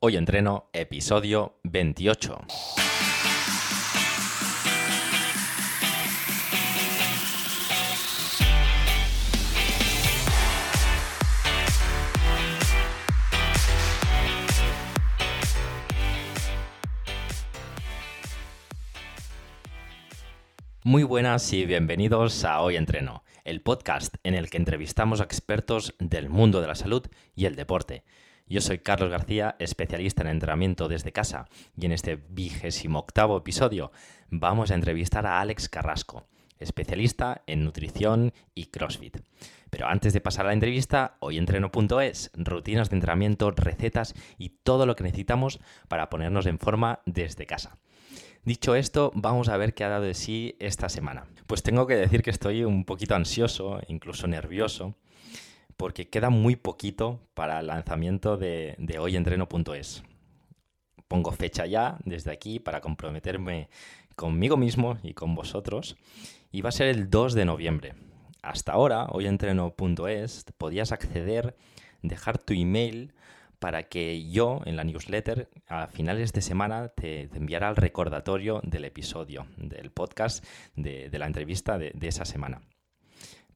Hoy entreno, episodio 28. Muy buenas y bienvenidos a Hoy Entreno, el podcast en el que entrevistamos a expertos del mundo de la salud y el deporte. Yo soy Carlos García, especialista en entrenamiento desde casa, y en este vigésimo octavo episodio vamos a entrevistar a Alex Carrasco, especialista en nutrición y CrossFit. Pero antes de pasar a la entrevista, hoyentreno.es, rutinas de entrenamiento, recetas y todo lo que necesitamos para ponernos en forma desde casa. Dicho esto, vamos a ver qué ha dado de sí esta semana. Pues tengo que decir que estoy un poquito ansioso, incluso nervioso, porque queda muy poquito para el lanzamiento de, hoyentreno.es. Pongo fecha ya desde aquí para comprometerme conmigo mismo y con vosotros y va a ser el 2 de noviembre. Hasta ahora, hoyentreno.es, podías acceder, dejar tu email para que yo en la newsletter a finales de semana te, enviara el recordatorio del episodio, del podcast, de, la entrevista de esa semana.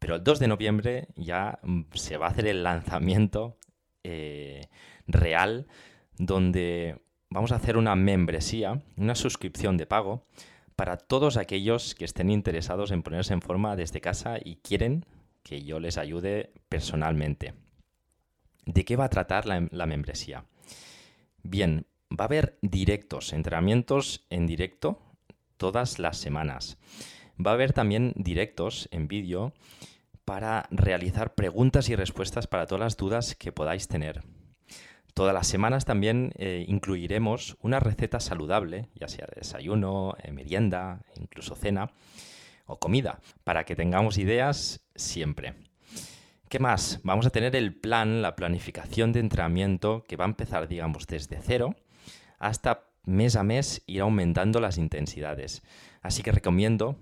Pero el 2 de noviembre ya mm, se va a hacer el lanzamiento eh, real donde vamos a hacer una membresía, una suscripción de pago para todos aquellos que estén interesados en ponerse en forma desde casa y quieren que yo les ayude personalmente. ¿De qué va a tratar la, la membresía? Bien, va a haber directos, entrenamientos en directo todas las semanas. Va a haber también directos en vídeo para realizar preguntas y respuestas para todas las dudas que podáis tener. Todas las semanas también eh, incluiremos una receta saludable, ya sea de desayuno, merienda, incluso cena o comida, para que tengamos ideas siempre. ¿Qué más? Vamos a tener el plan, la planificación de entrenamiento que va a empezar, digamos, desde cero hasta mes a mes ir aumentando las intensidades. Así que recomiendo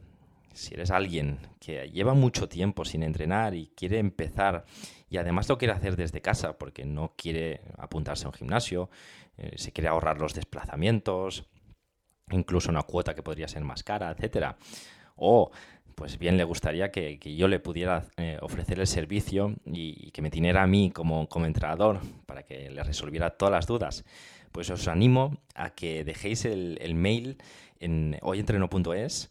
si eres alguien que lleva mucho tiempo sin entrenar y quiere empezar y además lo quiere hacer desde casa porque no quiere apuntarse a un gimnasio, eh, se quiere ahorrar los desplazamientos, incluso una cuota que podría ser más cara, etcétera. O pues bien le gustaría que, yo le pudiera eh, ofrecer el servicio y, que me tiniera a mí como, como entrenador para que le resolviera todas las dudas. Pues os animo a que dejéis el, el mail en hoyentreno.es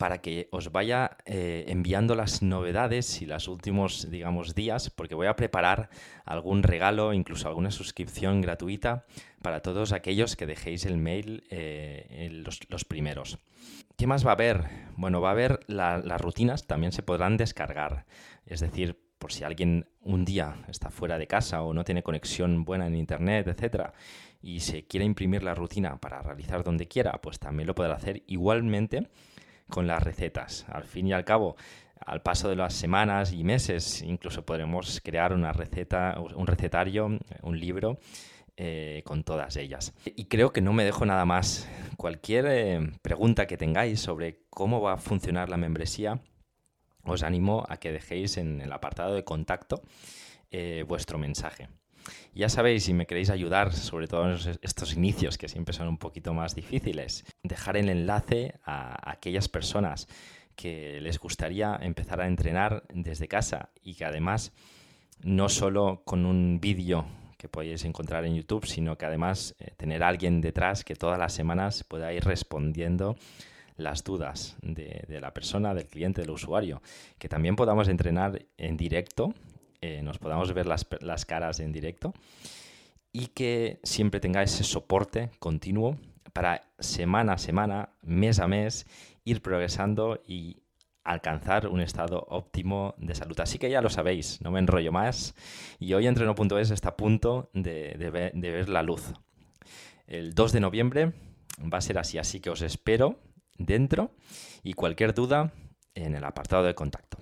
para que os vaya eh, enviando las novedades y los últimos, digamos, días, porque voy a preparar algún regalo, incluso alguna suscripción gratuita para todos aquellos que dejéis el mail eh, los, primeros. ¿Qué más va a haber? Bueno, va a haber las rutinas, también se podrán descargar. Es decir, por si alguien un día está fuera de casa o no tiene conexión buena en internet, etcétera, y se quiere imprimir la rutina para realizar donde quiera, pues también lo podrá hacer igualmente con las recetas. Al fin y al cabo, al paso de las semanas y meses, incluso podremos crear una receta, un recetario, un libro eh, con todas ellas. Y creo que no me dejo nada más. Cualquier eh, pregunta que tengáis sobre cómo va a funcionar la membresía, os animo a que dejéis en el apartado de contacto eh, vuestro mensaje. Ya sabéis, si me queréis ayudar, sobre todo en estos inicios que siempre son un poquito más difíciles, dejar el enlace a aquellas personas que les gustaría empezar a entrenar desde casa y que además no solo con un vídeo que podéis encontrar en YouTube, sino que además eh, tener a alguien detrás que todas las semanas pueda ir respondiendo las dudas de, de, la persona, del cliente, del usuario. Que también podamos entrenar en directo eh, nos podamos ver las, las, caras en directo y que siempre tengáis ese soporte continuo para semana a semana, mes a mes, ir progresando y alcanzar un estado óptimo de salud. Así que ya lo sabéis, no me enrollo más y hoy entreno.es está a punto de, de, ver, de ver la luz. El 2 de noviembre va a ser así, así que os espero dentro y cualquier duda en el apartado de contacto.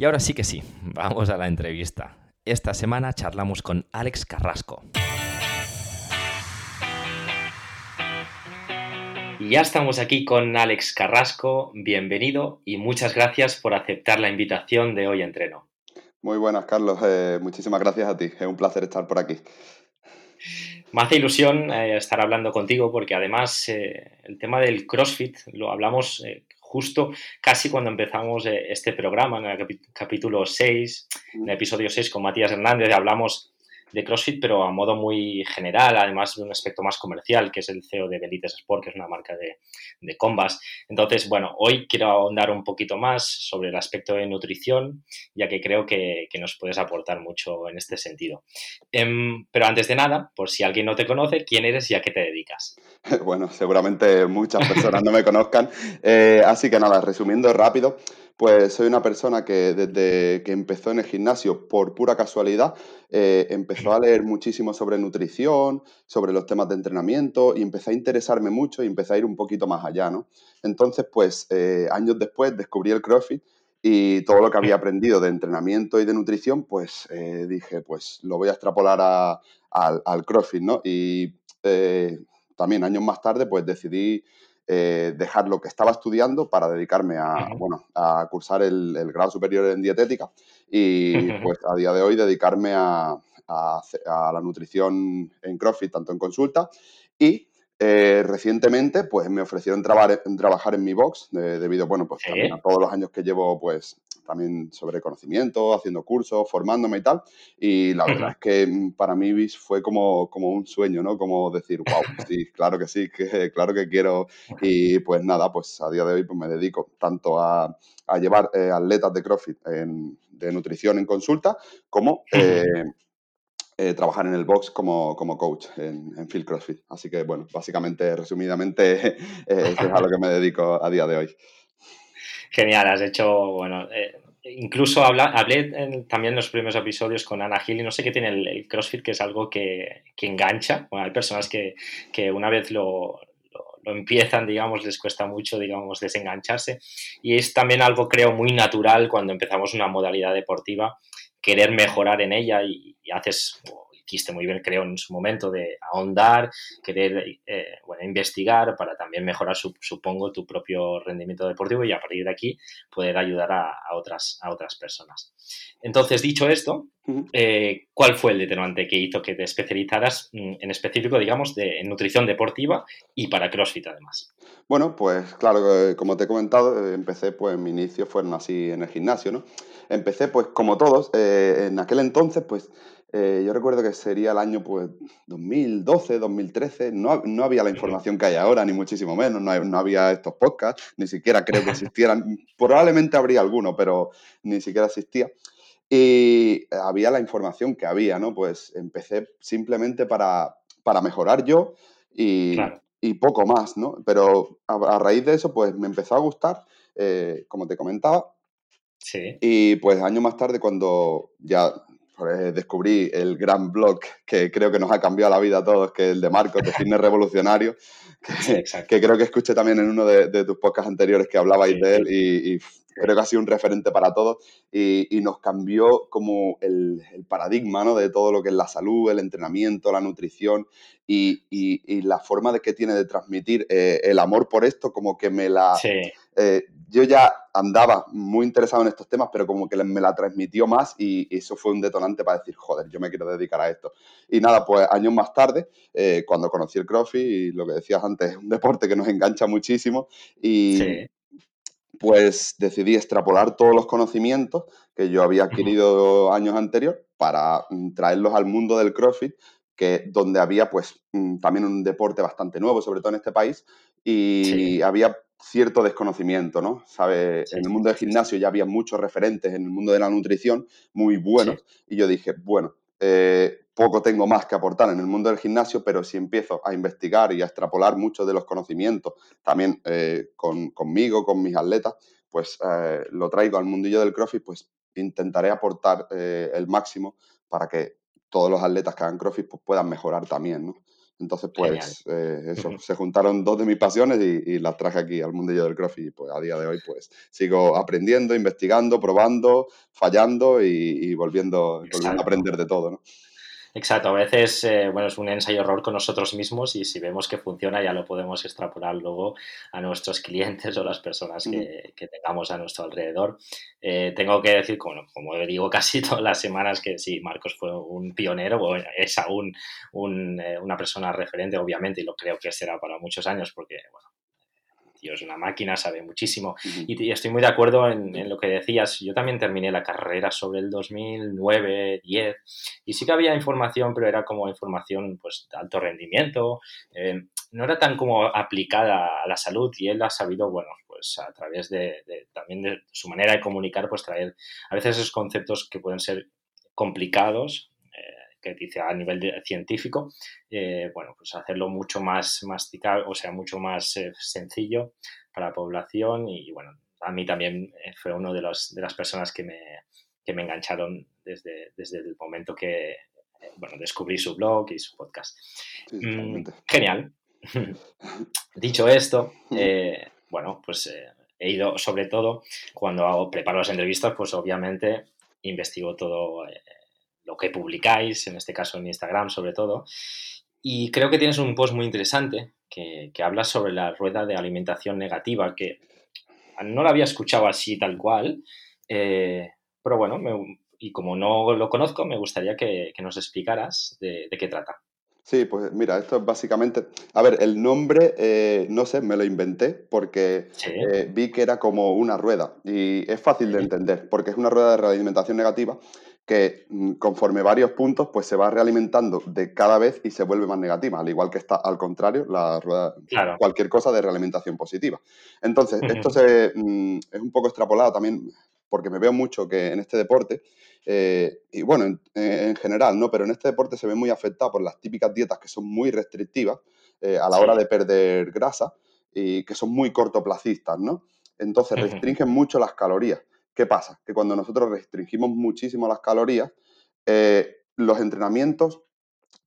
Y ahora sí que sí, vamos a la entrevista. Esta semana charlamos con Alex Carrasco. Y ya estamos aquí con Alex Carrasco. Bienvenido y muchas gracias por aceptar la invitación de Hoy Entreno. Muy buenas, Carlos. Eh, muchísimas gracias a ti. Es un placer estar por aquí. Me hace ilusión eh, estar hablando contigo porque además eh, el tema del CrossFit lo hablamos eh, justo casi cuando empezamos este programa, en el capítulo 6, en el episodio 6 con Matías Hernández, hablamos de CrossFit, pero a modo muy general, además de un aspecto más comercial, que es el CEO de Belites Sport, que es una marca de, de combas. Entonces, bueno, hoy quiero ahondar un poquito más sobre el aspecto de nutrición, ya que creo que, nos puedes aportar mucho en este sentido. Em, pero antes de nada, por si alguien no te conoce, ¿quién eres y a qué te dedicas? Bueno, seguramente muchas personas no me conozcan. Eh, así que nada, resumiendo rápido, pues soy una persona que desde que empezó en el gimnasio, por pura casualidad, eh, empezó a leer muchísimo sobre nutrición, sobre los temas de entrenamiento y empecé a interesarme mucho y empecé a ir un poquito más allá, ¿no? Entonces, pues eh, años después descubrí el CrossFit y todo lo que había aprendido de entrenamiento y de nutrición, pues eh, dije, pues lo voy a extrapolar al, al, CrossFit, ¿no? Y también años más tarde, pues decidí eh, dejar lo que estaba estudiando para dedicarme a, bueno, a cursar el, grado superior en dietética. Y pues a día de hoy dedicarme a, a, la nutrición en CrossFit, tanto en consulta. Y eh, recientemente, pues me ofrecieron trabajar en mi box, debido, bueno, pues a todos los años que llevo, pues también sobre conocimiento, haciendo cursos, formándome y tal. Y la verdad es que mm, para mí fue como, como un sueño, ¿no? Como decir, wow, sí, claro que sí, que, claro que quiero. Y pues nada, pues a día de hoy pues me dedico tanto a, a llevar eh, atletas de CrossFit de nutrición en consulta, como eh, trabajar en el box como, como coach en, en, Field CrossFit. Así que, bueno, básicamente, resumidamente, eh, es a lo que me dedico a día de hoy. Genial, has hecho, bueno, eh, incluso habla, hablé también en los primeros episodios con Ana Gil y no sé qué tiene el, CrossFit, que es algo que, que engancha. Bueno, hay personas que, que una vez lo, lo, empiezan, digamos, les cuesta mucho, digamos, desengancharse. Y es también algo, creo, muy natural cuando empezamos una modalidad deportiva querer mejorar en ella y, haces, hiciste muy bien, creo, en su momento de ahondar, querer eh, bueno, investigar para también mejorar, supongo, tu propio rendimiento deportivo y a partir de aquí poder ayudar a, otras, a otras personas. Entonces, dicho esto, eh, ¿cuál fue el determinante que hizo que te especializaras mm, en específico, digamos, de, en nutrición deportiva y para CrossFit además? Bueno, pues claro, como te he comentado, empecé, pues mi inicio fueron así en el gimnasio, ¿no? empecé pues como todos, eh, en aquel entonces pues eh, yo recuerdo que sería el año pues 2012, 2013, no, no había la información que hay ahora, ni muchísimo menos, no, no, había estos podcasts, ni siquiera creo que existieran, probablemente habría alguno, pero ni siquiera existía. Y había la información que había, ¿no? Pues empecé simplemente para, para mejorar yo y, y poco más, ¿no? Pero a, raíz de eso, pues me empezó a gustar, eh, como te comentaba, y pues años más tarde, cuando ya pues, descubrí el gran blog que creo que nos ha cambiado la vida a todos, que es el de Marcos, de Fitness Revolucionario, que, creo que escuché también en uno de, tus podcasts anteriores que hablabais de él y, creo que ha sido un referente para todos y, nos cambió como el, paradigma ¿no? de todo lo que es la salud, el entrenamiento, la nutrición y, la forma de que tiene de transmitir eh, el amor por esto, como que me la... Eh, yo ya andaba muy interesado en estos temas, pero como que me la transmitió más y, eso fue un detonante para decir, joder, yo me quiero dedicar a esto. Y nada, pues años más tarde, eh, cuando conocí el CrossFit y lo que decías antes, es un deporte que nos engancha muchísimo y pues decidí extrapolar todos los conocimientos que yo había adquirido años anteriores para mm, traerlos al mundo del CrossFit, que donde había pues mm, también un deporte bastante nuevo, sobre todo en este país, y había cierto desconocimiento, ¿no? ¿Sabe? en el mundo del gimnasio ya había muchos referentes en el mundo de la nutrición muy buenos y yo dije, bueno, eh, poco tengo más que aportar en el mundo del gimnasio, pero si empiezo a investigar y a extrapolar muchos de los conocimientos también eh, conmigo, con mis atletas, pues eh, lo traigo al mundillo del CrossFit, pues intentaré aportar el máximo para que todos los atletas que hagan CrossFit pues, puedan mejorar también, ¿no? Entonces, pues, eh, eso, se juntaron dos de mis pasiones y, las traje aquí al mundillo del CrossFit. Y pues a día de hoy, pues, sigo aprendiendo, investigando, probando, fallando y, volviendo, a aprender de todo, ¿no? Exacto, a veces eh, bueno, es un ensayo-error con nosotros mismos y si vemos que funciona ya lo podemos extrapolar luego a nuestros clientes o las personas que, tengamos a nuestro alrededor. Eh, tengo que decir, como, como digo casi todas las semanas, que sí, Marcos fue un pionero, es aún eh, una persona referente, obviamente, y lo creo que será para muchos años porque, bueno, tío es una máquina, sabe muchísimo. y, estoy muy de acuerdo en, lo que decías. Yo también terminé la carrera sobre el 2009, 10, y sí que había información, pero era como información pues, de alto rendimiento. Eh, no era tan como aplicada a la salud y él ha sabido, bueno, pues a través de, también de su manera de comunicar, pues traer a veces esos conceptos que pueden ser complicados que dice a nivel científico, eh, bueno, pues hacerlo mucho más masticable, o sea, mucho más eh, sencillo para la población y, bueno, a mí también eh, fue uno de, los, de las personas que me, que me engancharon desde, desde el momento que, bueno, descubrí su blog y su podcast. Mm, genial. Dicho esto, bueno, pues he ido, sobre todo, cuando hago, preparo las entrevistas, pues obviamente investigo todo lo que publicáis, en este caso en Instagram sobre todo. Y creo que tienes un post muy interesante que, que habla sobre la rueda de alimentación negativa, que no la había escuchado así tal cual, eh, pero bueno, y como no lo conozco, me gustaría que, nos explicaras de, qué trata. Sí, pues mira, esto es básicamente, a ver, el nombre, eh, no sé, me lo inventé porque eh, vi que era como una rueda y es fácil de entender porque es una rueda de realimentación negativa que mm, conforme varios puntos, pues se va realimentando de cada vez y se vuelve más negativa, al igual que está al contrario la rueda, cualquier cosa de realimentación positiva. Entonces, esto se, mm, es un poco extrapolado también, porque me veo mucho que en este deporte, eh, y bueno, en, general, ¿no? Pero en este deporte se ve muy afectado por las típicas dietas que son muy restrictivas eh, a la hora de perder grasa y que son muy cortoplacistas, ¿no? Entonces restringen mucho las calorías. ¿Qué pasa? Que cuando nosotros restringimos muchísimo las calorías, eh, los entrenamientos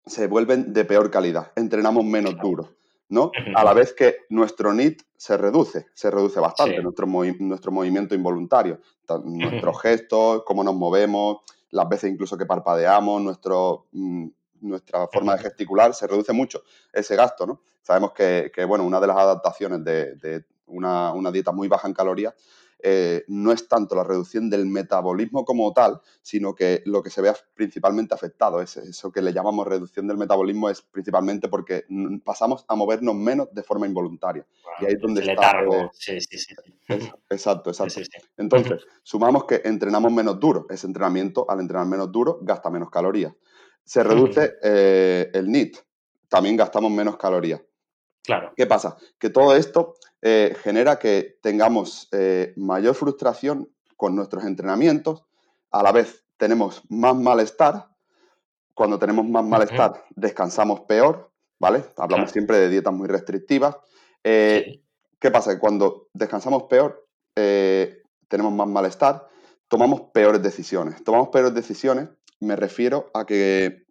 se vuelven de peor calidad, entrenamos menos duro, ¿no? A la vez que nuestro NIT se reduce, se reduce bastante, nuestro, nuestro movimiento involuntario, nuestros gestos, cómo nos movemos, las veces incluso que parpadeamos, nuestro, mm, nuestra forma de gesticular, se reduce mucho ese gasto, ¿no? Sabemos que, bueno, una de las adaptaciones de, una, una, dieta muy baja en calorías eh, no es tanto la reducción del metabolismo como tal, sino que lo que se ve principalmente afectado, es eso que le llamamos reducción del metabolismo, es principalmente porque pasamos a movernos menos de forma involuntaria. y ahí es donde está. sí, sí, sí. exacto, exacto. Entonces, sumamos que entrenamos menos duro. Ese entrenamiento, al entrenar menos duro, gasta menos calorías. Se reduce eh, el NIT, también gastamos menos calorías. Claro. ¿Qué pasa? Que todo esto eh, genera que tengamos eh, mayor frustración con nuestros entrenamientos, a la vez tenemos más malestar, cuando tenemos más malestar descansamos peor, ¿vale? Hablamos siempre de dietas muy restrictivas. Eh, ¿Qué pasa? Que cuando descansamos peor, tenemos más malestar, tomamos peores decisiones. Tomamos peores decisiones, me refiero a que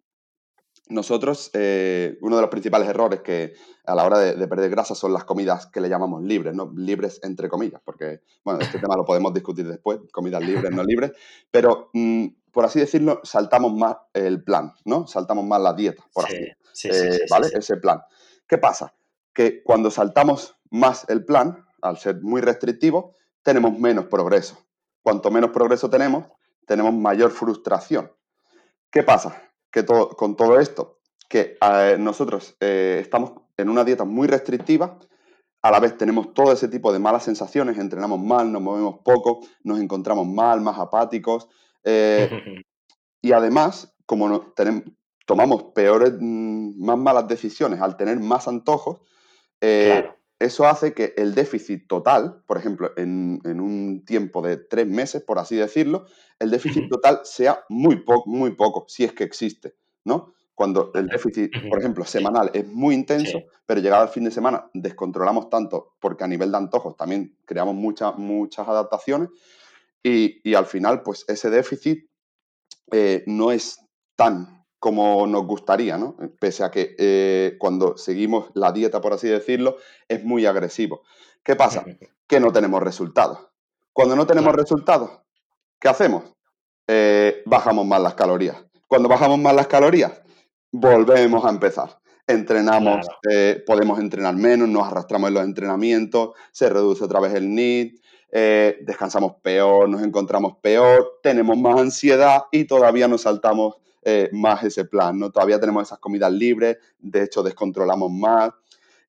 nosotros, eh, uno de los principales errores que a la hora de, perder grasa son las comidas que le llamamos libres, ¿no? Libres entre comillas, porque, bueno, este tema lo podemos discutir después, comidas libres, no libres, pero, mm, por así decirlo, saltamos más el plan, ¿no? Saltamos más la dieta, por así sí, eh, ¿Vale? Ese plan. ¿Qué pasa? Que cuando saltamos más el plan, al ser muy restrictivo, tenemos menos progreso. Cuanto menos progreso tenemos, tenemos mayor frustración. ¿Qué pasa? Que con todo esto, que eh, nosotros eh, estamos en una dieta muy restrictiva, a la vez tenemos todo ese tipo de malas sensaciones, entrenamos mal, nos movemos poco, nos encontramos mal, más apáticos. Eh, y además, como tenemos, tomamos peores, mm, más malas decisiones al tener más antojos, eso hace que el déficit total, por ejemplo, en, un tiempo de tres meses, por así decirlo, el déficit total sea muy, poco, muy poco, si es que existe, ¿no? Cuando el déficit, por ejemplo, semanal es muy intenso, pero llegado al fin de semana descontrolamos tanto porque a nivel de antojos también creamos muchas muchas adaptaciones y, al final, pues ese déficit eh, no es tan como nos gustaría, ¿no? Pese a que eh, cuando seguimos la dieta, por así decirlo, es muy agresivo. ¿Qué pasa? Que no tenemos resultados. Cuando no tenemos resultados, ¿qué hacemos? Eh, bajamos más las calorías. Cuando bajamos más las calorías, volvemos a empezar. Entrenamos, eh, podemos entrenar menos, nos arrastramos en los entrenamientos, se reduce otra vez el NIT, eh, descansamos peor, nos encontramos peor, tenemos más ansiedad y todavía nos saltamos eh, más ese plan, ¿no? Todavía tenemos esas comidas libres, de hecho descontrolamos más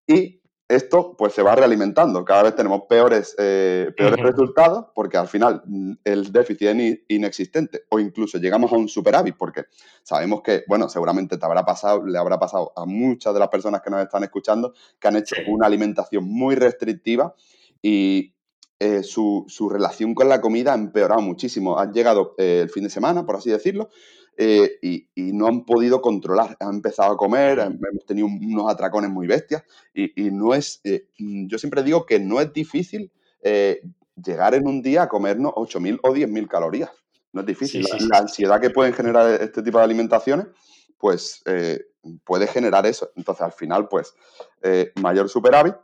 y esto pues se va realimentando. Cada vez tenemos peores, eh, peores resultados porque al final mm, el déficit es inexistente o incluso llegamos a un superávit porque sabemos que, bueno, seguramente te habrá pasado, le habrá pasado a muchas de las personas que nos están escuchando que han hecho una alimentación muy restrictiva y eh, su, relación con la comida ha empeorado muchísimo. Han llegado eh, el fin de semana, por así decirlo, eh, y, no han podido controlar. Han empezado a comer, hemos tenido unos atracones muy bestias y, no es, eh, yo siempre digo que no es difícil eh, llegar en un día a comernos 8.000 o 10.000 calorías. No es difícil. la, ansiedad que pueden generar este tipo de alimentaciones, pues puede generar eso. Entonces, al final, pues, mayor superávit,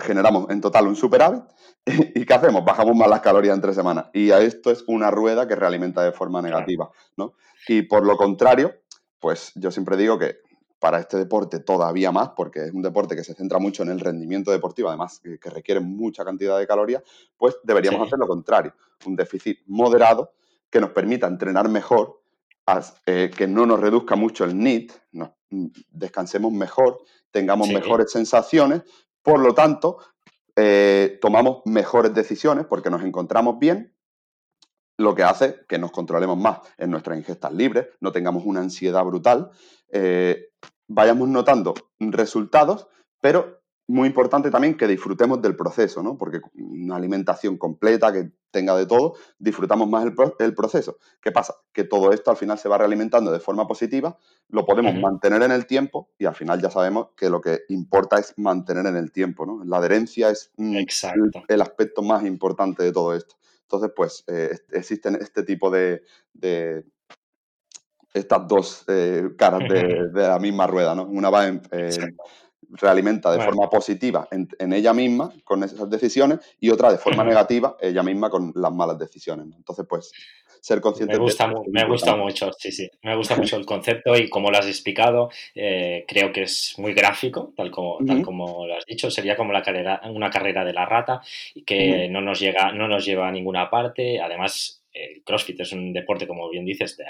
generamos en total un superávit ¿Y qué hacemos? Bajamos más las calorías entre semanas. Y a esto es una rueda que realimenta de forma negativa, ¿no? Y por lo contrario, pues yo siempre digo que para este deporte todavía más, porque es un deporte que se centra mucho en el rendimiento deportivo, además que, requiere mucha cantidad de calorías, pues deberíamos hacer lo contrario, un déficit moderado que nos permita entrenar mejor, eh, que no nos reduzca mucho el NIT, mm, descansemos mejor, tengamos mejores sensaciones, por lo tanto, eh, tomamos mejores decisiones porque nos encontramos bien, lo que hace que nos controlemos más en nuestras ingestas libres, no tengamos una ansiedad brutal, eh, vayamos notando resultados, pero muy importante también que disfrutemos del proceso, ¿no? Porque una alimentación completa, que tenga de todo, disfrutamos más el, proceso. ¿Qué pasa? Que todo esto al final se va realimentando de forma positiva, lo podemos mantener en el tiempo y al final ya sabemos que lo que importa es mantener en el tiempo, ¿no? La adherencia es el, aspecto más importante de todo esto. Entonces, pues, eh, existen este tipo de, estas dos eh, caras de, la misma rueda, ¿no? Una va en, realimenta de forma positiva en, ella misma con esas decisiones y otra de forma negativa ella misma con las malas decisiones. Entonces, pues, ser consciente me gusta, Me gusta mucho, sí, sí. Me gusta mucho el concepto y como lo has explicado, eh, creo que es muy gráfico, tal como, tal como lo has dicho. Sería como la carrera, una carrera de la rata que no, nos llega, no nos lleva a ninguna parte. Además, el CrossFit es un deporte, como bien dices, de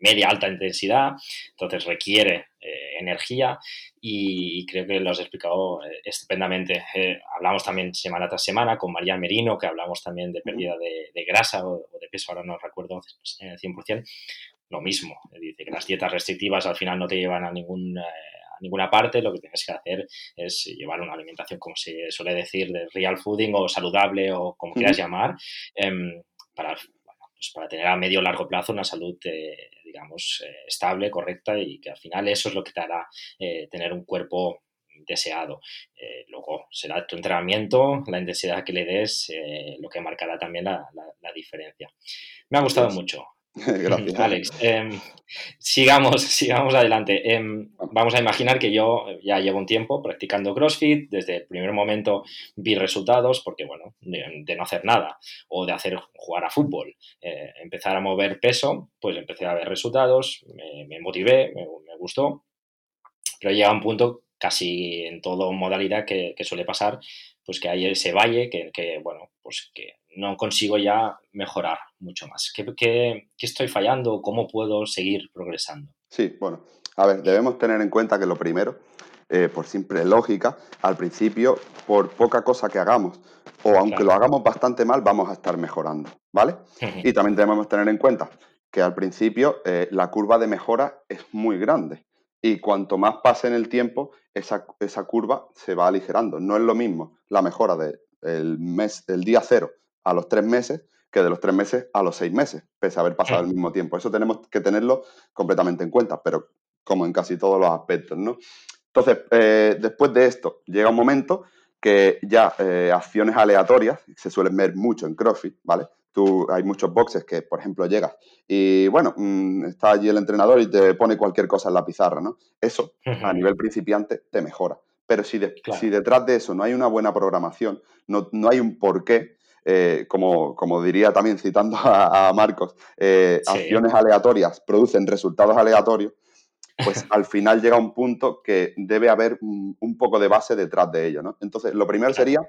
media alta intensidad, entonces requiere eh, energía y, creo que lo has explicado eh, estupendamente. Eh, hablamos también semana tras semana con María Merino, que hablamos también de pérdida de, grasa o, de peso, ahora no recuerdo 100%, lo mismo. Dice que las dietas restrictivas al final no te llevan a ningún... a ninguna parte, lo que tienes que hacer es llevar una alimentación, como se suele decir, de real fooding o saludable o como quieras llamar, em, para pues para tener a medio o largo plazo una salud, eh, digamos, eh, estable, correcta y que al final eso es lo que te hará eh, tener un cuerpo deseado. luego será tu entrenamiento, la intensidad que le des, lo que marcará también la, la diferencia. Me ha gustado mucho. Gracias. Alex, em, sigamos, sigamos adelante. Em, vamos a imaginar que yo ya llevo un tiempo practicando CrossFit, desde el primer momento vi resultados, porque bueno, de, no hacer nada o de hacer jugar a fútbol, eh, empezar a mover peso, pues empecé a ver resultados, me, motivé, me, gustó, pero llega un punto casi en toda modalidad que, suele pasar, pues que hay ese valle que, que bueno, pues que no consigo ya mejorar mucho más. ¿Qué, estoy fallando? ¿Cómo puedo seguir progresando? Sí, bueno, a ver, debemos tener en cuenta que lo primero, eh, por simple lógica, al principio, por poca cosa que hagamos, o aunque lo hagamos bastante mal, vamos a estar mejorando, ¿vale? y también debemos tener en cuenta que al principio eh, la curva de mejora es muy grande. Y cuanto más pase en el tiempo, esa, esa curva se va aligerando. No es lo mismo la mejora del mes, del día cero a los tres meses que de los tres meses a los seis meses, pese a haber pasado el mismo tiempo. Eso tenemos que tenerlo completamente en cuenta, pero como en casi todos los aspectos, ¿no? Entonces, eh, después de esto, llega un momento que ya eh, acciones aleatorias se suelen ver mucho en CrossFit, ¿vale? Tú, hay muchos boxes que, por ejemplo, llegas y, bueno, mm, está allí el entrenador y te pone cualquier cosa en la pizarra, ¿no? Eso, a nivel principiante, te mejora. Pero si, si detrás de eso no hay una buena programación, no, no hay un porqué, eh, como, como, diría también citando a, Marcos, eh, acciones aleatorias producen resultados aleatorios, pues al final llega un punto que debe haber un, poco de base detrás de ello. ¿no? Entonces, lo primero sería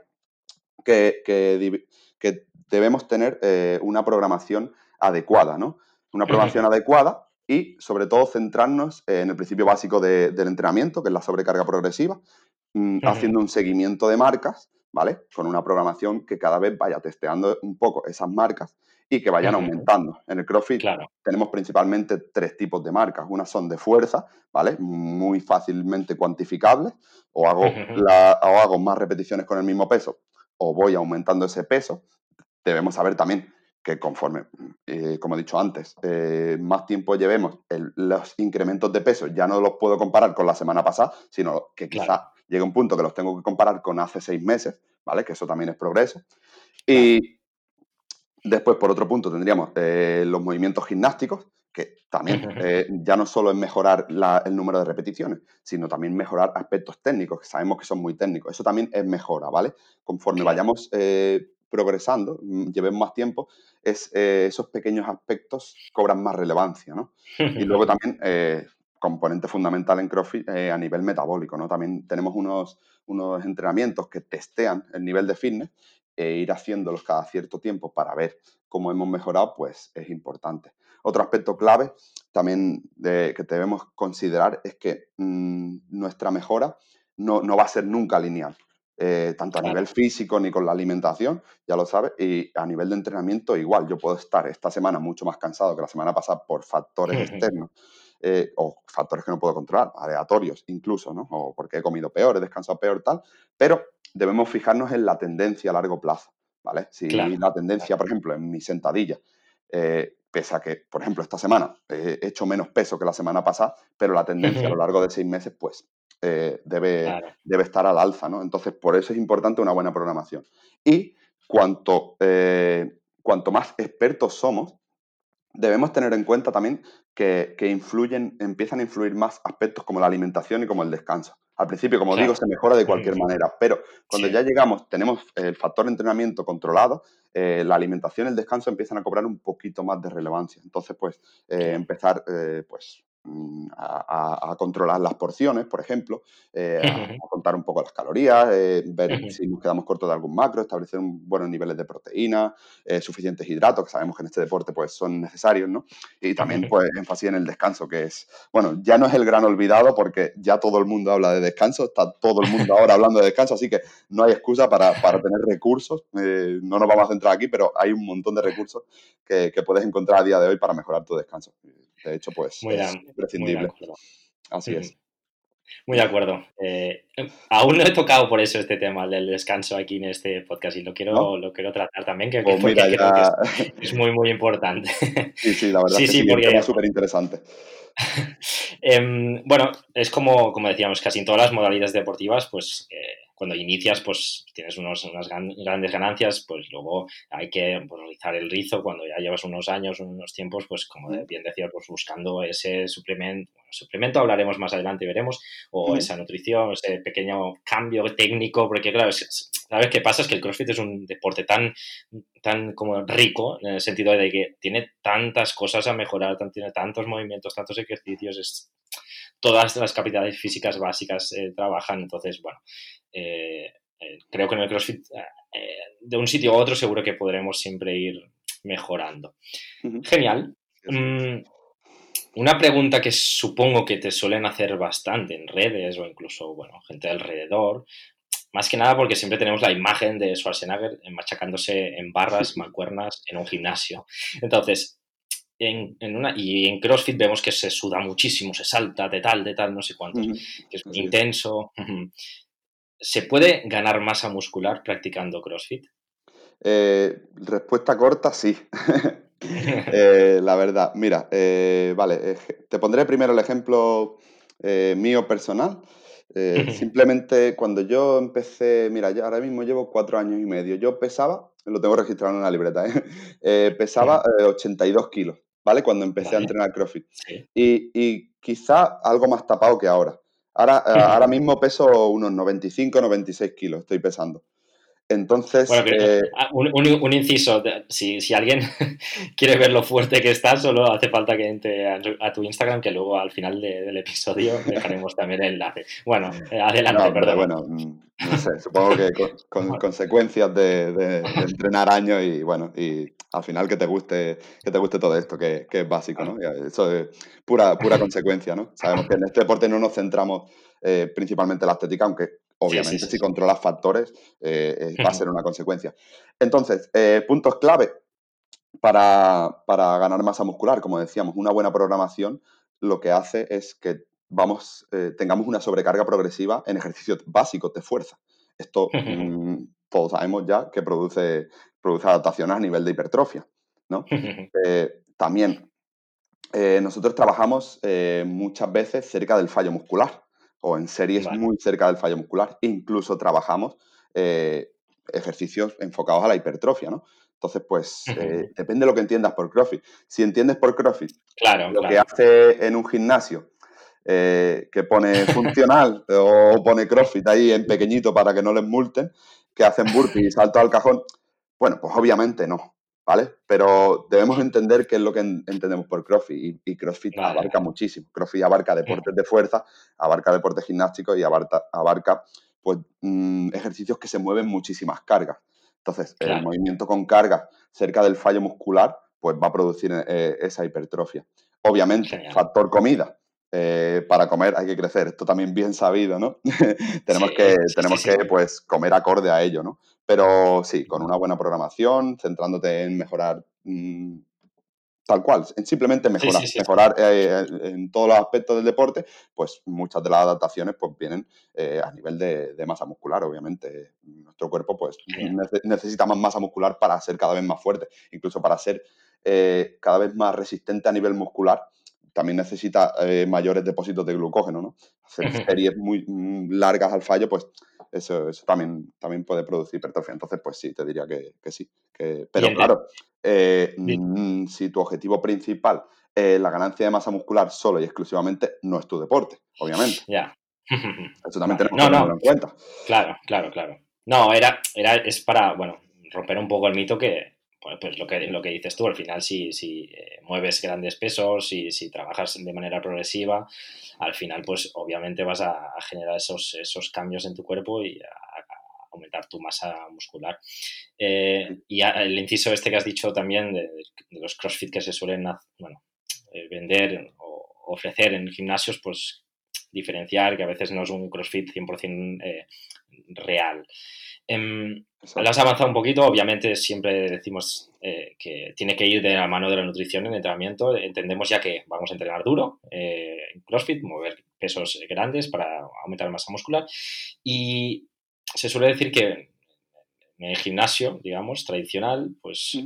que, que, debemos tener eh, una programación adecuada, ¿no? Una programación adecuada y sobre todo centrarnos en el principio básico del entrenamiento, que es la sobrecarga progresiva, mm, haciendo un seguimiento de marcas, ¿vale? Con una programación que cada vez vaya testeando un poco esas marcas y que vayan aumentando. En el CrossFit tenemos principalmente tres tipos de marcas. Unas son de fuerza, ¿vale? Muy fácilmente cuantificables. O hago, o hago más repeticiones con el mismo peso o voy aumentando ese peso. Debemos saber también que conforme, eh, como he dicho antes, eh, más tiempo llevemos, los incrementos de peso ya no los puedo comparar con la semana pasada, sino que quizá llegue un punto que los tengo que comparar con hace seis meses, ¿vale? Que eso también es progreso. Y después, por otro punto, tendríamos eh, los movimientos gimnásticos, que también ya no solo es mejorar el número de repeticiones, sino también mejorar aspectos técnicos, que sabemos que son muy técnicos. Eso también es mejora, ¿vale? Conforme vayamos progresando, mm, llevemos más tiempo, es, eh, esos pequeños aspectos cobran más relevancia, ¿no? Y luego también, eh, componente fundamental en CrossFit eh, a nivel metabólico, ¿no? También tenemos unos, unos entrenamientos que testean el nivel de fitness e ir haciéndolos cada cierto tiempo para ver cómo hemos mejorado, pues es importante. Otro aspecto clave también de, que debemos considerar es que mm, nuestra mejora no, no, va a ser nunca lineal. Eh, tanto a nivel físico ni con la alimentación, ya lo sabes, y a nivel de entrenamiento igual, yo puedo estar esta semana mucho más cansado que la semana pasada por factores externos eh, o factores que no puedo controlar, aleatorios incluso, ¿no? O porque he comido peor, he descansado peor, tal, pero debemos fijarnos en la tendencia a largo plazo, ¿vale? Si la tendencia, por ejemplo, en mi sentadilla, eh, pese a que, por ejemplo, esta semana he hecho menos peso que la semana pasada, pero la tendencia a lo largo de seis meses, pues eh, debe, debe estar al alza, ¿no? Entonces, por eso es importante una buena programación. Y cuanto, eh, cuanto más expertos somos, debemos tener en cuenta también que, influyen, empiezan a influir más aspectos como la alimentación y como el descanso. Al principio, como digo, se mejora de cualquier manera, pero cuando ya llegamos, tenemos el factor entrenamiento controlado, eh, la alimentación y el descanso empiezan a cobrar un poquito más de relevancia. Entonces, pues, empezar, pues, Mm, a, controlar las porciones, por ejemplo, eh, a, contar un poco las calorías, eh, ver si nos quedamos cortos de algún macro, establecer buenos niveles de proteína, eh, suficientes hidratos, que sabemos que en este deporte pues, son necesarios, ¿no? Y también pues énfasis en el descanso, que es, bueno, ya no es el gran olvidado porque ya todo el mundo habla de descanso, está todo el mundo ahora hablando de descanso, así que no hay excusa para, para tener recursos, no nos vamos a centrar aquí, pero hay un montón de recursos que, que puedes encontrar a día de hoy para mejorar tu descanso. De hecho, pues es imprescindible. Así es. Muy de acuerdo. Eh, aún no he tocado por eso este tema del descanso aquí en este podcast y lo quiero, lo quiero tratar también, que, pues creo que es, muy, muy importante. Sí, sí, la verdad sí, sí, porque... es súper interesante. Em, bueno, es como, como decíamos, casi en todas las modalidades deportivas, pues eh, cuando inicias, pues tienes unos, unas grandes ganancias, pues luego hay que pues, realizar el rizo cuando ya llevas unos años, unos tiempos, pues como bien decía, pues buscando ese suplemento, bueno, suplemento hablaremos más adelante, veremos, o esa nutrición, ese pequeño cambio técnico, porque claro, ¿sabes qué pasa? Es que el CrossFit es un deporte tan, tan como rico, en el sentido de que tiene tantas cosas a mejorar, tiene tantos movimientos, tantos ejercicios, es, todas las capacidades físicas básicas eh, trabajan, entonces, bueno, eh, eh, creo que en el CrossFit, de un sitio a otro, seguro que podremos siempre ir mejorando. Genial. Mm, una pregunta que supongo que te suelen hacer bastante en redes o incluso, bueno, gente alrededor, más que nada porque siempre tenemos la imagen de Schwarzenegger machacándose en barras, mancuernas, en un gimnasio. Entonces, en, una, y en CrossFit vemos que se suda muchísimo, se salta de tal, de tal, no sé cuántos, que es muy intenso. ¿Se puede ganar masa muscular practicando CrossFit? Eh, respuesta corta, sí. Eh, la verdad, mira, eh, vale, te pondré primero el ejemplo mío personal. simplemente cuando yo empecé, mira, yo ahora mismo llevo cuatro años y medio, yo pesaba, lo tengo registrado en una libreta, pesaba 82 kilos, ¿vale? Cuando empecé a entrenar CrossFit. Y, y quizá algo más tapado que ahora. Ahora, eh, ahora mismo peso unos 95, 96 kilos, estoy pesando. Entonces. Bueno, eh, ah, un, inciso: si, si, alguien quiere ver lo fuerte que estás, solo hace falta que entre a, tu Instagram, que luego al final del episodio dejaremos también el enlace. Bueno, eh, adelante, perdón. Bueno, mm, no sé, supongo que con, consecuencias de, entrenar años y bueno, y al final que te guste, que te guste todo esto, que, es básico, ¿no? Eso es pura, pura consecuencia, ¿no? Sabemos que en este deporte no nos centramos eh, principalmente en la estética, aunque Obviamente, si controlas factores, eh, eh, va a ser una consecuencia. Entonces, eh, puntos clave para, ganar masa muscular, como decíamos, una buena programación lo que hace es que vamos, tengamos una sobrecarga progresiva en ejercicios básicos de fuerza. Esto mm, todos sabemos ya que produce, produce adaptaciones a nivel de hipertrofia. ¿no? también nosotros trabajamos muchas veces cerca del fallo muscular o en series muy cerca del fallo muscular. Incluso trabajamos eh, ejercicios enfocados a la hipertrofia, ¿no? Entonces, pues eh, depende de lo que entiendas por CrossFit. Si entiendes por CrossFit claro, lo que hace en un gimnasio, eh, que pone funcional o pone CrossFit ahí en pequeñito para que no les multen, que hacen burpee y salto al cajón, bueno, pues obviamente no. ¿Vale? Pero debemos entender qué es lo que entendemos por CrossFit y, CrossFit abarca muchísimo. CrossFit abarca deportes de fuerza, abarca deportes gimnásticos y abarca, abarca pues, mm, ejercicios que se mueven muchísimas cargas. Entonces, el movimiento con carga cerca del fallo muscular pues va a producir eh, esa hipertrofia. Obviamente, factor comida. Eh, para comer hay que crecer. Esto también bien sabido, ¿no? tenemos que, tenemos que pues, comer acorde a ello, ¿no? Pero sí, con una buena programación, centrándote en mejorar mm, tal cual, en simplemente mejorar, mejorar eh, en todos los aspectos del deporte, pues muchas de las adaptaciones pues vienen eh, a nivel de, masa muscular, obviamente. Nuestro cuerpo pues necesita más masa muscular para ser cada vez más fuerte, incluso para ser eh, cada vez más resistente a nivel muscular, también necesita mayores depósitos de glucógeno, ¿no? Hacer series muy mm, largas al fallo, pues eso, también, también puede producir hipertrofia. Entonces, pues sí, te diría que, sí. pero claro, eh, mm, si tu objetivo principal es la ganancia de masa muscular solo y exclusivamente, no es tu deporte, obviamente. Ya. Eso también tenemos que tenerlo en cuenta. Claro, claro, claro. No, era, era, es para, bueno, romper un poco el mito que, pues lo que, lo que dices tú, al final si, si eh, mueves grandes pesos, y si trabajas de manera progresiva, al final pues obviamente vas a, generar esos, esos cambios en tu cuerpo y a, aumentar tu masa muscular. Eh, y el inciso este que has dicho también de, los CrossFit que se suelen bueno, eh, vender o ofrecer en gimnasios, pues diferenciar que a veces no es un CrossFit 100% real. Em, lo has avanzado un poquito, obviamente siempre decimos eh, que tiene que ir de la mano de la nutrición en el entrenamiento. Entendemos ya que vamos a entrenar duro eh, en CrossFit, mover pesos grandes para aumentar la masa muscular. Y se suele decir que en el gimnasio, digamos, tradicional, pues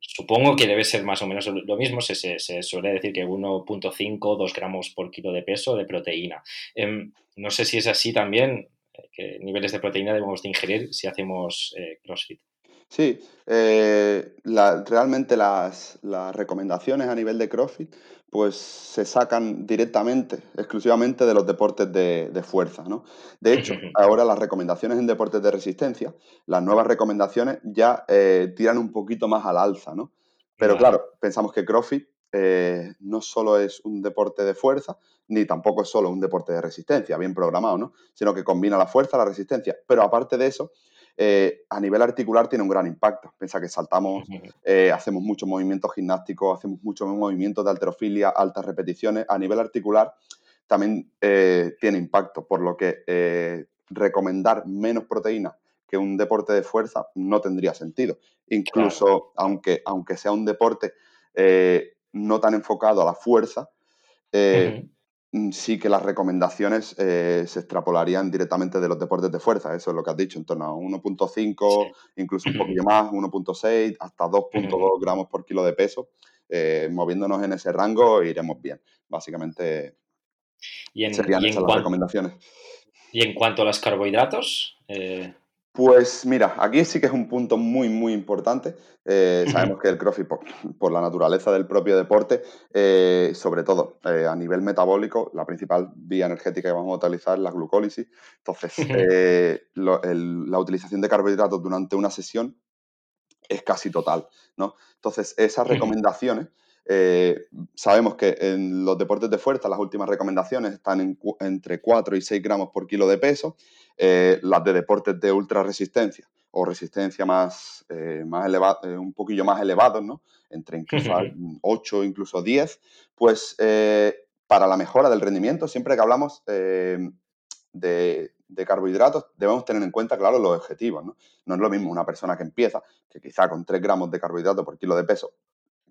supongo que debe ser más o menos lo mismo. Se, se, suele decir que 1.5, 2 gramos por kilo de peso de proteína. Em, no sé si es así también qué niveles de proteína debemos de ingerir si hacemos eh, CrossFit. Sí, eh, realmente las, recomendaciones a nivel de CrossFit pues se sacan directamente, exclusivamente de los deportes de, fuerza. ¿no? De hecho, ahora las recomendaciones en deportes de resistencia, las nuevas recomendaciones ya eh, tiran un poquito más al alza. ¿no? Pero claro, pensamos que CrossFit eh, no solo es un deporte de fuerza, ni tampoco es solo un deporte de resistencia, bien programado, ¿no? Sino que combina la fuerza, la resistencia. Pero aparte de eso, eh, a nivel articular tiene un gran impacto. Piensa que saltamos, eh, hacemos muchos movimientos gimnásticos, hacemos muchos movimientos de alterofilia, altas repeticiones. A nivel articular también tiene impacto, por lo que recomendar menos proteína que un deporte de fuerza no tendría sentido. Incluso aunque, aunque sea un deporte no tan enfocado a la fuerza, eh, mm, sí que las recomendaciones eh, se extrapolarían directamente de los deportes de fuerza, eso es lo que has dicho, en torno a 1.5, incluso un poquillo más, 1.6, hasta 2.2 gramos por kilo de peso. Eh, moviéndonos en ese rango iremos bien. Básicamente ¿Y en, serían esas las recomendaciones. ¿Y en cuanto a los carbohidratos? Pues mira, aquí sí que es un punto muy, muy importante. Eh, sabemos que el CrossFit, por, la naturaleza del propio deporte, eh, sobre todo eh, a nivel metabólico, la principal vía energética que vamos a utilizar es la glucólisis. Entonces, la utilización de carbohidratos durante una sesión es casi total, ¿no? Entonces, esas recomendaciones, sabemos que en los deportes de fuerza las últimas recomendaciones están entre 4 y 6 gramos por kilo de peso eh, las de deportes de ultra resistencia o resistencia más, eh, más elevada, eh, un poquillo más elevados, ¿no? Entre incluso 8, incluso 10, pues para la mejora del rendimiento, siempre que hablamos de, de, carbohidratos, debemos tener en cuenta, claro, los objetivos, ¿no? No es lo mismo una persona que empieza, que quizá con 3 gramos de carbohidratos por kilo de peso,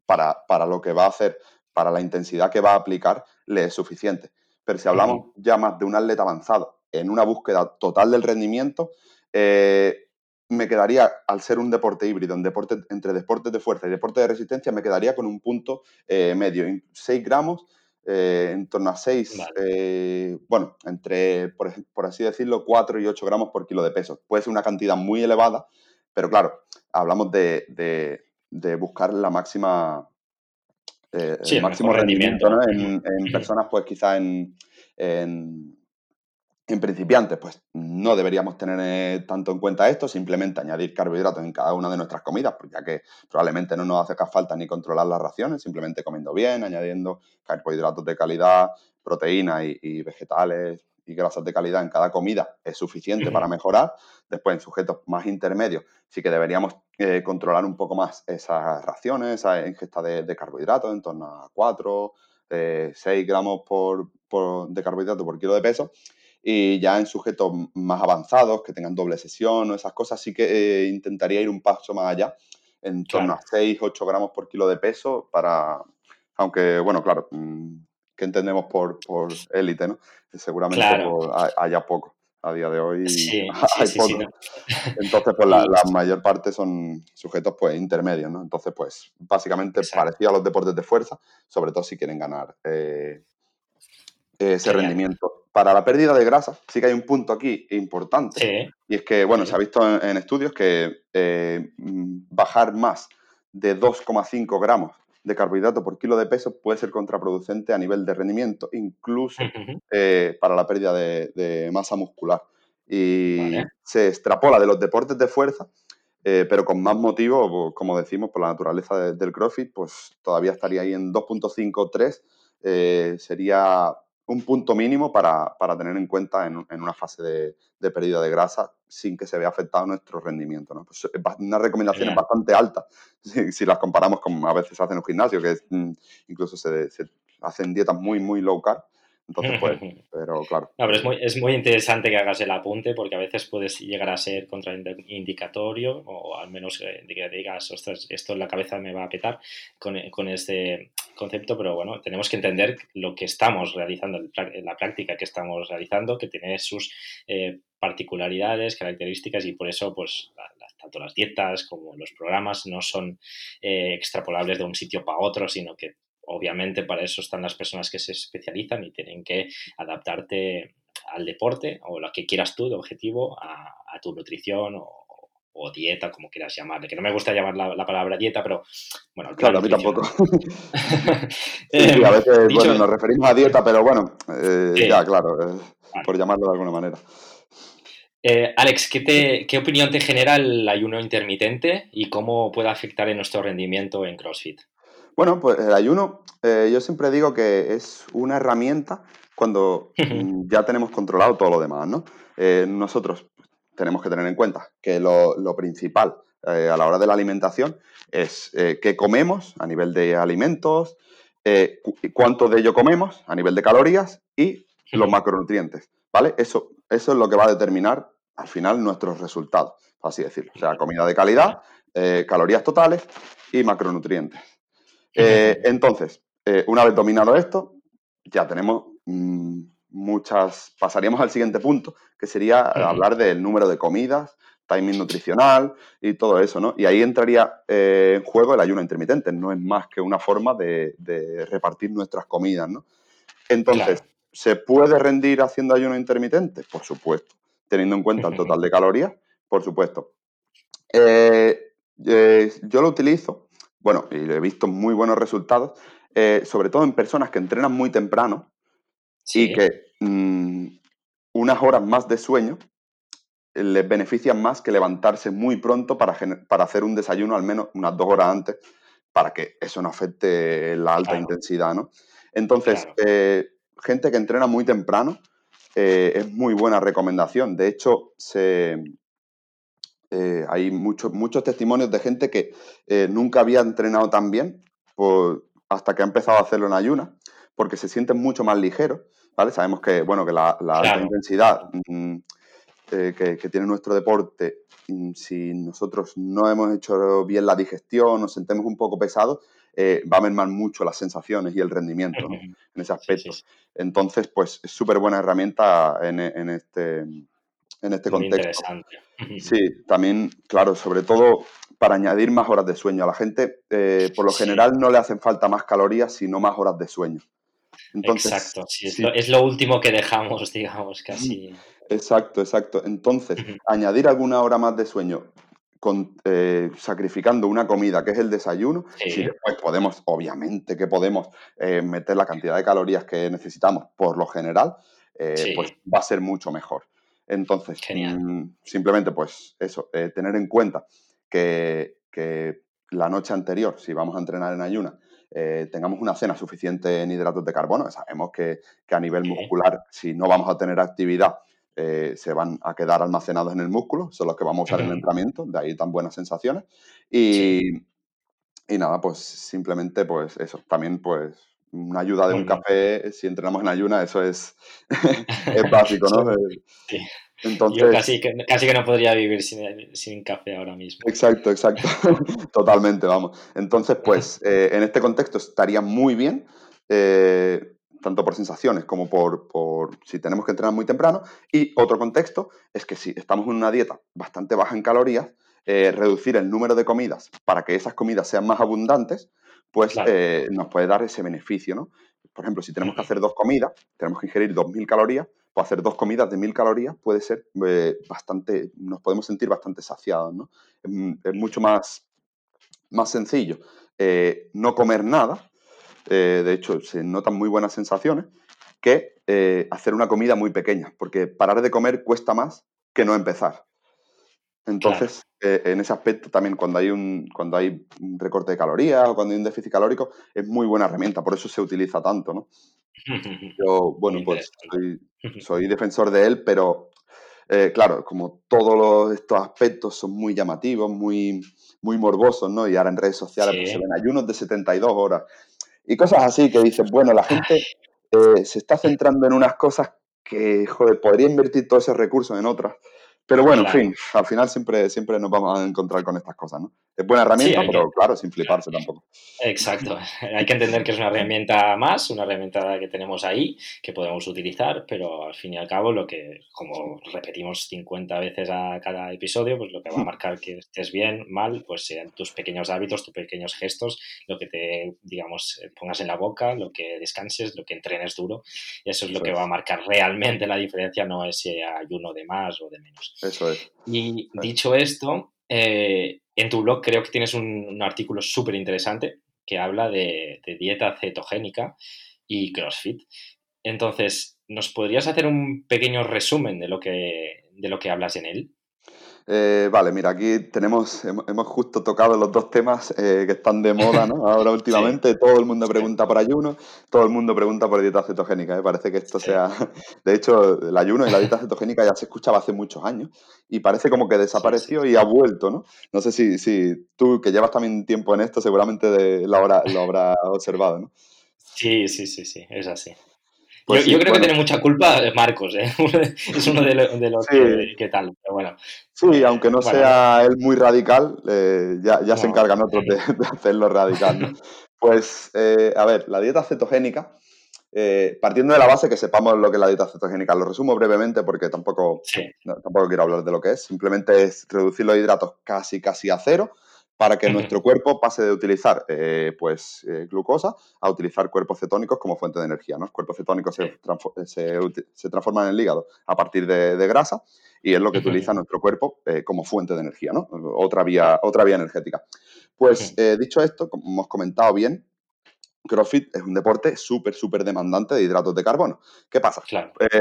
para, para lo que va a hacer, para la intensidad que va a aplicar, le es suficiente. Pero si hablamos ya más de un atleta avanzado, en una búsqueda total del rendimiento, eh, me quedaría, al ser un deporte híbrido, en deporte, entre deportes de fuerza y deporte de resistencia, me quedaría con un punto eh, medio, 6 gramos, eh, en torno a 6, bueno, entre, por, así decirlo, 4 y 8 gramos por kilo de peso. Puede ser una cantidad muy elevada, pero claro, hablamos de, buscar la máxima... el máximo rendimiento, en, personas, pues quizá en en principiantes, pues no deberíamos tener eh, tanto en cuenta esto, simplemente añadir carbohidratos en cada una de nuestras comidas, pues ya que probablemente no nos hace falta ni controlar las raciones, simplemente comiendo bien, añadiendo carbohidratos de calidad, proteínas y, vegetales y grasas de calidad en cada comida es suficiente para mejorar. Después, en sujetos más intermedios, sí que deberíamos eh, controlar un poco más esas raciones, esa ingesta de, carbohidratos, en torno a 4, 6 eh, gramos por, de carbohidratos por kilo de peso y ya en sujetos más avanzados, que tengan doble sesión o esas cosas, sí que eh, intentaría ir un paso más allá, en torno a 6, 8 gramos por kilo de peso para, aunque, bueno, claro, ¿qué entendemos por, por élite, no? Seguramente haya poco. A día de hoy hay poco. Entonces, pues la, mayor parte son sujetos pues intermedios, ¿no? Entonces, pues básicamente parecido a los deportes de fuerza, sobre todo si quieren ganar eh, ese rendimiento para la pérdida de grasa, sí que hay un punto aquí importante. Y es que, bueno, se ha visto en, estudios que eh, bajar más de 2,5 gramos de carbohidrato por kilo de peso puede ser contraproducente a nivel de rendimiento, incluso eh, para la pérdida de, masa muscular. Y se extrapola de los deportes de fuerza, eh, pero con más motivo, como decimos, por la naturaleza del CrossFit, pues todavía estaría ahí en 2.5 3. sería un punto mínimo para, tener en cuenta en, una fase de, pérdida de grasa sin que se vea afectado nuestro rendimiento. ¿no? Pues una recomendación bastante alta si, las comparamos con a veces hacen en un gimnasio, que mm, incluso se, se, hacen dietas muy, muy low carb entonces, pues, pero claro. No, pero es muy, es muy interesante que hagas el apunte porque a veces puedes llegar a ser contraindicatorio o al menos que digas, ostras, esto en la cabeza me va a petar con, con este concepto, pero bueno, tenemos que entender lo que estamos realizando, la práctica que estamos realizando, que tiene sus eh, particularidades, características y por eso, pues, tanto las dietas como los programas no son eh, extrapolables de un sitio para otro, sino que obviamente para eso están las personas que se especializan y tienen que adaptarte al deporte o lo que quieras tú de objetivo a, tu nutrición o, dieta, como quieras llamarle. Que no me gusta llamar la, palabra dieta, pero bueno. Claro, a mí tampoco. a veces bueno, nos referimos a dieta, pero bueno, eh, ya, claro, eh, por llamarlo de alguna manera. Eh, Alex, ¿qué, ¿qué opinión te genera el ayuno intermitente y cómo puede afectar en nuestro rendimiento en CrossFit? Bueno, pues el ayuno, eh, yo siempre digo que es una herramienta cuando mm, ya tenemos controlado todo lo demás, ¿no? Eh, nosotros tenemos que tener en cuenta que lo, principal eh, a la hora de la alimentación es qué comemos a nivel de alimentos, cuánto de ello comemos a nivel de calorías y los macronutrientes, ¿vale? Eso, eso es lo que va a determinar al final nuestros resultados, así decirlo. O sea, comida de calidad, calorías totales y macronutrientes. Eh, entonces, eh, una vez dominado esto, ya tenemos mm, muchas. Pasaríamos al siguiente punto, que sería hablar del número de comidas, timing nutricional y todo eso, ¿no? Y ahí entraría eh, en juego el ayuno intermitente. No es más que una forma de, repartir nuestras comidas, ¿no? Entonces, ¿se puede rendir haciendo ayuno intermitente? Por supuesto, teniendo en cuenta el total de calorías, por supuesto. Eh, eh, yo lo utilizo, bueno, y he visto muy buenos resultados, sobre todo en personas que entrenan muy temprano y que mm, unas horas más de sueño les benefician más que levantarse muy pronto para, para, hacer un desayuno al menos unas dos horas antes para que eso no afecte la alta intensidad, ¿no? Entonces, gente que entrena muy temprano es muy buena recomendación. De hecho, se, eh, hay muchos, muchos testimonios de gente que eh, nunca había entrenado tan bien hasta que ha empezado a hacerlo en ayunas, porque se sienten mucho más ligeros, ¿vale? Sabemos que, bueno, que la, alta intensidad mm, eh, que, tiene nuestro deporte, mm, si nosotros no hemos hecho bien la digestión, nos sentemos un poco pesados, va a mermar mucho las sensaciones y el rendimiento en ese aspecto. Entonces, pues es súper buena herramienta en, en este, en este Muy contexto. Interesante. Sí, también, claro, sobre todo para añadir más horas de sueño. A la gente, eh, por lo general, no le hacen falta más calorías, sino más horas de sueño. Exacto, sí, es, Lo, último que dejamos, digamos, casi. Exacto, exacto. Entonces, añadir alguna hora más de sueño con, eh, sacrificando una comida que es el desayuno, si después podemos, obviamente que podemos eh, meter la cantidad de calorías que necesitamos por lo general, pues va a ser mucho mejor. Entonces, mm, simplemente pues eso, eh, tener en cuenta que, la noche anterior, si vamos a entrenar en ayuna, eh, tengamos una cena suficiente en hidratos de carbono. Sabemos que, a nivel muscular, si no vamos a tener actividad, eh, se van a quedar almacenados en el músculo, son los que vamos a usar en el entrenamiento, de ahí tan buenas sensaciones. Y, y nada, pues simplemente pues eso, también pues una ayuda de un café, si entrenamos en ayuna, eso es, es básico, ¿no? Sí. Entonces, Yo casi que, casi que no podría vivir sin, sin café ahora mismo. Exacto, exacto. Totalmente, vamos. Entonces, pues, eh, en este contexto estaría muy bien, eh, tanto por sensaciones como por, por, si tenemos que entrenar muy temprano. Y otro contexto es que si estamos en una dieta bastante baja en calorías, eh, reducir el número de comidas para que esas comidas sean más abundantes, pues eh, nos puede dar ese beneficio, ¿no? Por ejemplo, si tenemos que hacer dos comidas, tenemos que ingerir 2.000 calorías, pues hacer dos comidas de 1.000 calorías puede ser eh, bastante, nos podemos sentir bastante saciados, ¿no? Es, mucho más, más sencillo eh, no comer nada, de hecho se notan muy buenas sensaciones, que hacer una comida muy pequeña, porque parar de comer cuesta más que no empezar. Entonces, eh, en ese aspecto también cuando hay, un, cuando hay un recorte de calorías o cuando hay un déficit calórico, es muy buena herramienta, por eso se utiliza tanto, ¿no? Yo, bueno, pues soy, defensor de él, pero eh, claro, como todos estos aspectos son muy llamativos, muy, muy morbosos, ¿no? Y ahora en redes sociales pues, se ven ayunos de 72 horas y cosas así que dicen, bueno, la gente eh, se está centrando en unas cosas que, joder, podría invertir todos esos recursos en otras. Pero bueno, en fin, al final siempre, siempre nos vamos a encontrar con estas cosas, ¿no? Es buena herramienta, pero claro, sin fliparse tampoco. Exacto. Hay que entender que es una herramienta más, una herramienta que tenemos ahí, que podemos utilizar, pero al fin y al cabo lo que, como repetimos 50 veces a cada episodio, pues lo que va a marcar que estés bien, mal, pues sean tus pequeños hábitos, tus pequeños gestos, lo que te, digamos, pongas en la boca, lo que descanses, lo que entrenes duro. Y eso es lo que va a marcar realmente la diferencia, no es si hay uno de más o de menos. Eso es. Y dicho esto, eh, en tu blog creo que tienes un, artículo súper interesante que habla de, dieta cetogénica y CrossFit. Entonces, ¿nos podrías hacer un pequeño resumen de lo que, de lo que hablas en él? Eh, vale, mira, aquí tenemos, hemos justo tocado los dos temas eh, que están de moda, ¿no? Ahora últimamente todo el mundo pregunta por ayuno, todo el mundo pregunta por dieta cetogénica, ¿eh? Parece que esto sea... De hecho, el ayuno y la dieta cetogénica ya se escuchaba hace muchos años y parece como que desapareció y ha vuelto, ¿no? No sé si, si tú, que llevas también tiempo en esto, seguramente de, lo, lo habrás observado, ¿no? Sí, sí, sí, sí, es así. Pues yo, creo que tiene mucha culpa Marcos, ¿eh? es uno de, los que, tal, pero bueno. Sí, aunque no sea él muy radical, eh, ya, se encargan otros de, hacerlo radical. Pues, eh, a ver, la dieta cetogénica, partiendo de la base que sepamos lo que es la dieta cetogénica, lo resumo brevemente porque tampoco, tampoco quiero hablar de lo que es, simplemente es reducir los hidratos casi, casi a cero para que nuestro cuerpo pase de utilizar eh, pues, eh, glucosa a utilizar cuerpos cetónicos como fuente de energía. ¿no? Los cuerpos cetónicos se, transforman en el hígado a partir de, grasa y es lo que utiliza nuestro cuerpo eh, como fuente de energía, ¿no? otra, vía, otra vía energética. Pues dicho esto, como hemos comentado bien, CrossFit es un deporte súper, súper demandante de hidratos de carbono. ¿Qué pasa?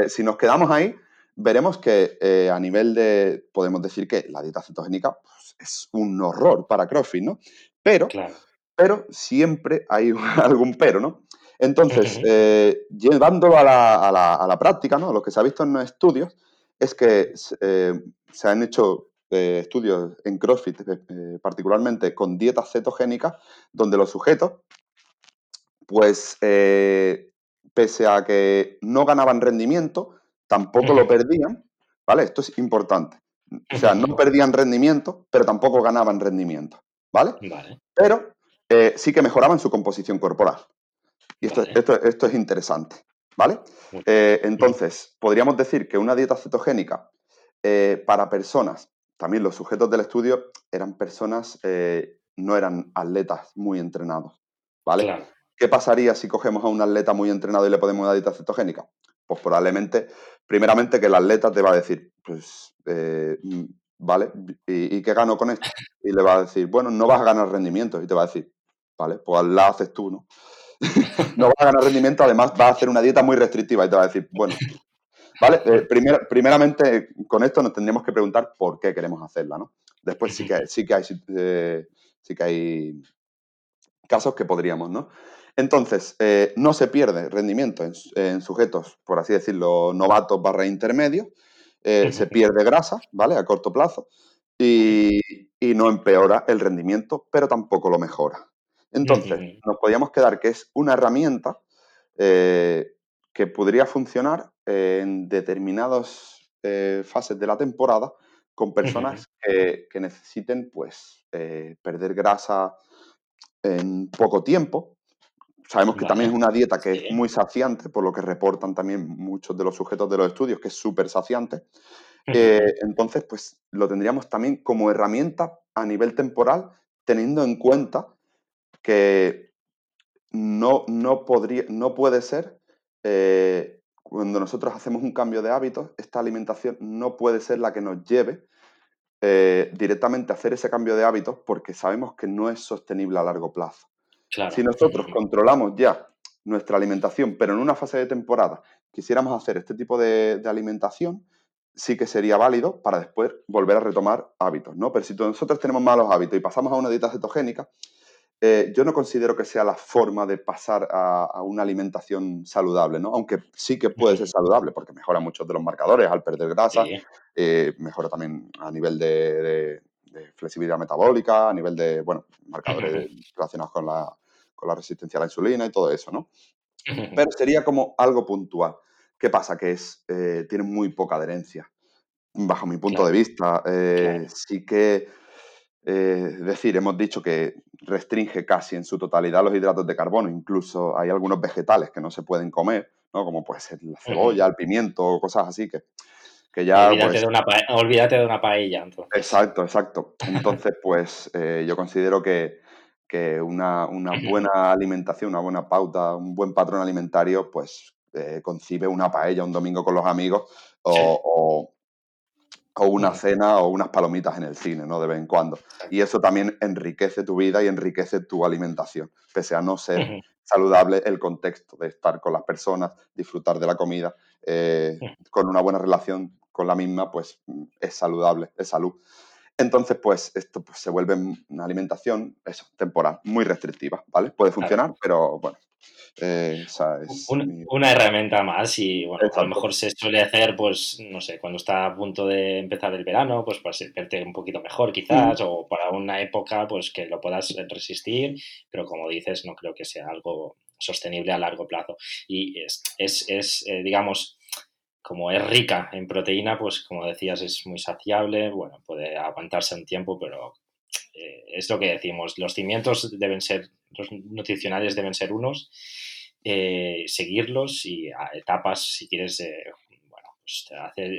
si nos quedamos ahí, veremos que a nivel de, podemos decir que la dieta cetogénica pues, es un horror para CrossFit, ¿no? Pero, pero siempre hay algún pero, ¿no? Entonces, eh, llevándolo a la, práctica, ¿no? Lo que se ha visto en los estudios es que eh, se han hecho eh, estudios en CrossFit, particularmente con dietas cetogénicas, donde los sujetos, pues, pese a que no ganaban rendimiento, tampoco lo perdían, ¿vale? Esto es importante. O sea, no perdían rendimiento, pero tampoco ganaban rendimiento, ¿vale? Pero eh, sí que mejoraban su composición corporal. Y esto, esto, es interesante, ¿vale? Eh, entonces, podríamos decir que una dieta cetogénica eh, para personas, también los sujetos del estudio eran personas, no eran atletas muy entrenados, ¿vale? ¿Qué pasaría si cogemos a un atleta muy entrenado y le ponemos una dieta cetogénica? Pues probablemente, primeramente que el atleta te va a decir, pues, eh, mm, ¿vale? ¿Y, qué gano con esto? Y le va a decir, bueno, no vas a ganar rendimiento. Y te va a decir, ¿vale? Pues la haces tú, ¿no? no vas a ganar rendimiento, además vas a hacer una dieta muy restrictiva y te va a decir, bueno, ¿vale? Eh, primeramente, con esto nos tendríamos que preguntar por qué queremos hacerla, ¿no? Después sí que sí que hay, eh, sí que hay casos que podríamos, ¿no? Entonces, eh, no se pierde rendimiento en, sujetos, por así decirlo, novatos barra intermedios, eh, se pierde grasa, ¿vale? A corto plazo, y, no empeora el rendimiento, pero tampoco lo mejora. Entonces, nos podríamos quedar que es una herramienta eh, que podría funcionar en determinadas fases de la temporada con personas que, que, necesiten, pues, perder grasa en poco tiempo, Sabemos que también es una dieta que es muy saciante, por lo que reportan también muchos de los sujetos de los estudios, que es súper saciante. Eh, entonces, pues lo tendríamos también como herramienta a nivel temporal, teniendo en cuenta que no, no, podría, no puede ser, eh, cuando nosotros hacemos un cambio de hábitos, esta alimentación no puede ser la que nos lleve eh, directamente a hacer ese cambio de hábitos porque sabemos que no es sostenible a largo plazo. Si nosotros controlamos ya nuestra alimentación, pero en una fase de temporada quisiéramos hacer este tipo de, alimentación, sí que sería válido para después volver a retomar hábitos, ¿no? Pero si nosotros tenemos malos hábitos y pasamos a una dieta cetogénica, eh, yo no considero que sea la forma de pasar a, una alimentación saludable, ¿no? Aunque sí que puede ser saludable, porque mejora muchos de los marcadores al perder grasa, eh, mejora también a nivel de, flexibilidad metabólica, a nivel de, bueno, marcadores relacionados con la, con la resistencia a la insulina y todo eso, ¿no? Pero sería como algo puntual. ¿Qué pasa? Que es, eh, tiene muy poca adherencia. Bajo mi punto de vista, eh, sí que, eh, es decir, hemos dicho que restringe casi en su totalidad los hidratos de carbono. Incluso hay algunos vegetales que no se pueden comer, ¿no? Como puede ser la cebolla, el pimiento, cosas así que, Olvídate, pues de una olvídate de una paella. Exacto, exacto. Entonces, pues eh, yo considero que, una, buena alimentación, una buena pauta, un buen patrón alimentario, pues eh, concibe una paella un domingo con los amigos o, una cena o unas palomitas en el cine, ¿no? De vez en cuando. Y eso también enriquece tu vida y enriquece tu alimentación, pese a no ser saludable el contexto de estar con las personas, disfrutar de la comida, eh, con una buena relación con la misma, pues mm, es saludable, es salud. Entonces, pues esto pues, se vuelve una alimentación eso, temporal, muy restrictiva, ¿vale? Puede funcionar, pero bueno. Eh, es una, herramienta más y bueno, a lo mejor se suele hacer, pues, no sé, cuando está a punto de empezar el verano, pues para verte un poquito mejor quizás, o para una época, pues que lo puedas resistir, pero como dices, no creo que sea algo sostenible a largo plazo. Y es, es, es eh, digamos, como es rica en proteína, pues como decías, es muy saciable, bueno, puede aguantarse un tiempo, pero eh, es lo que decimos, los cimientos deben ser, los nutricionales deben ser unos, eh, seguirlos y a etapas, si quieres, pues,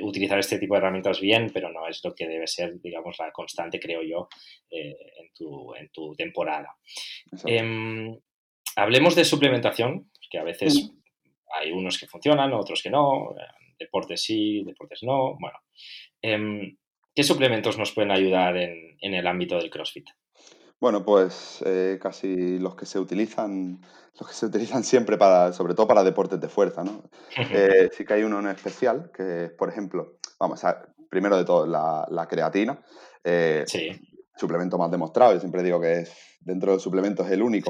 utilizar este tipo de herramientas bien, pero no es lo que debe ser, digamos, la constante, creo yo, eh, en, tu, en, tu, temporada. Em, hablemos de suplementación, que a veces hay unos que funcionan, otros que no, deportes sí, deportes no. Bueno, em, ¿qué suplementos nos pueden ayudar en, en el ámbito del CrossFit? Bueno, pues eh, casi los que se utilizan, los que se utilizan siempre para, sobre todo para deportes de fuerza, ¿no? Eh, sí que hay uno en especial, que es, por ejemplo, vamos a, primero de todo, la, creatina. Eh, sí. Suplemento más demostrado, yo siempre digo que es, dentro de suplementos es el único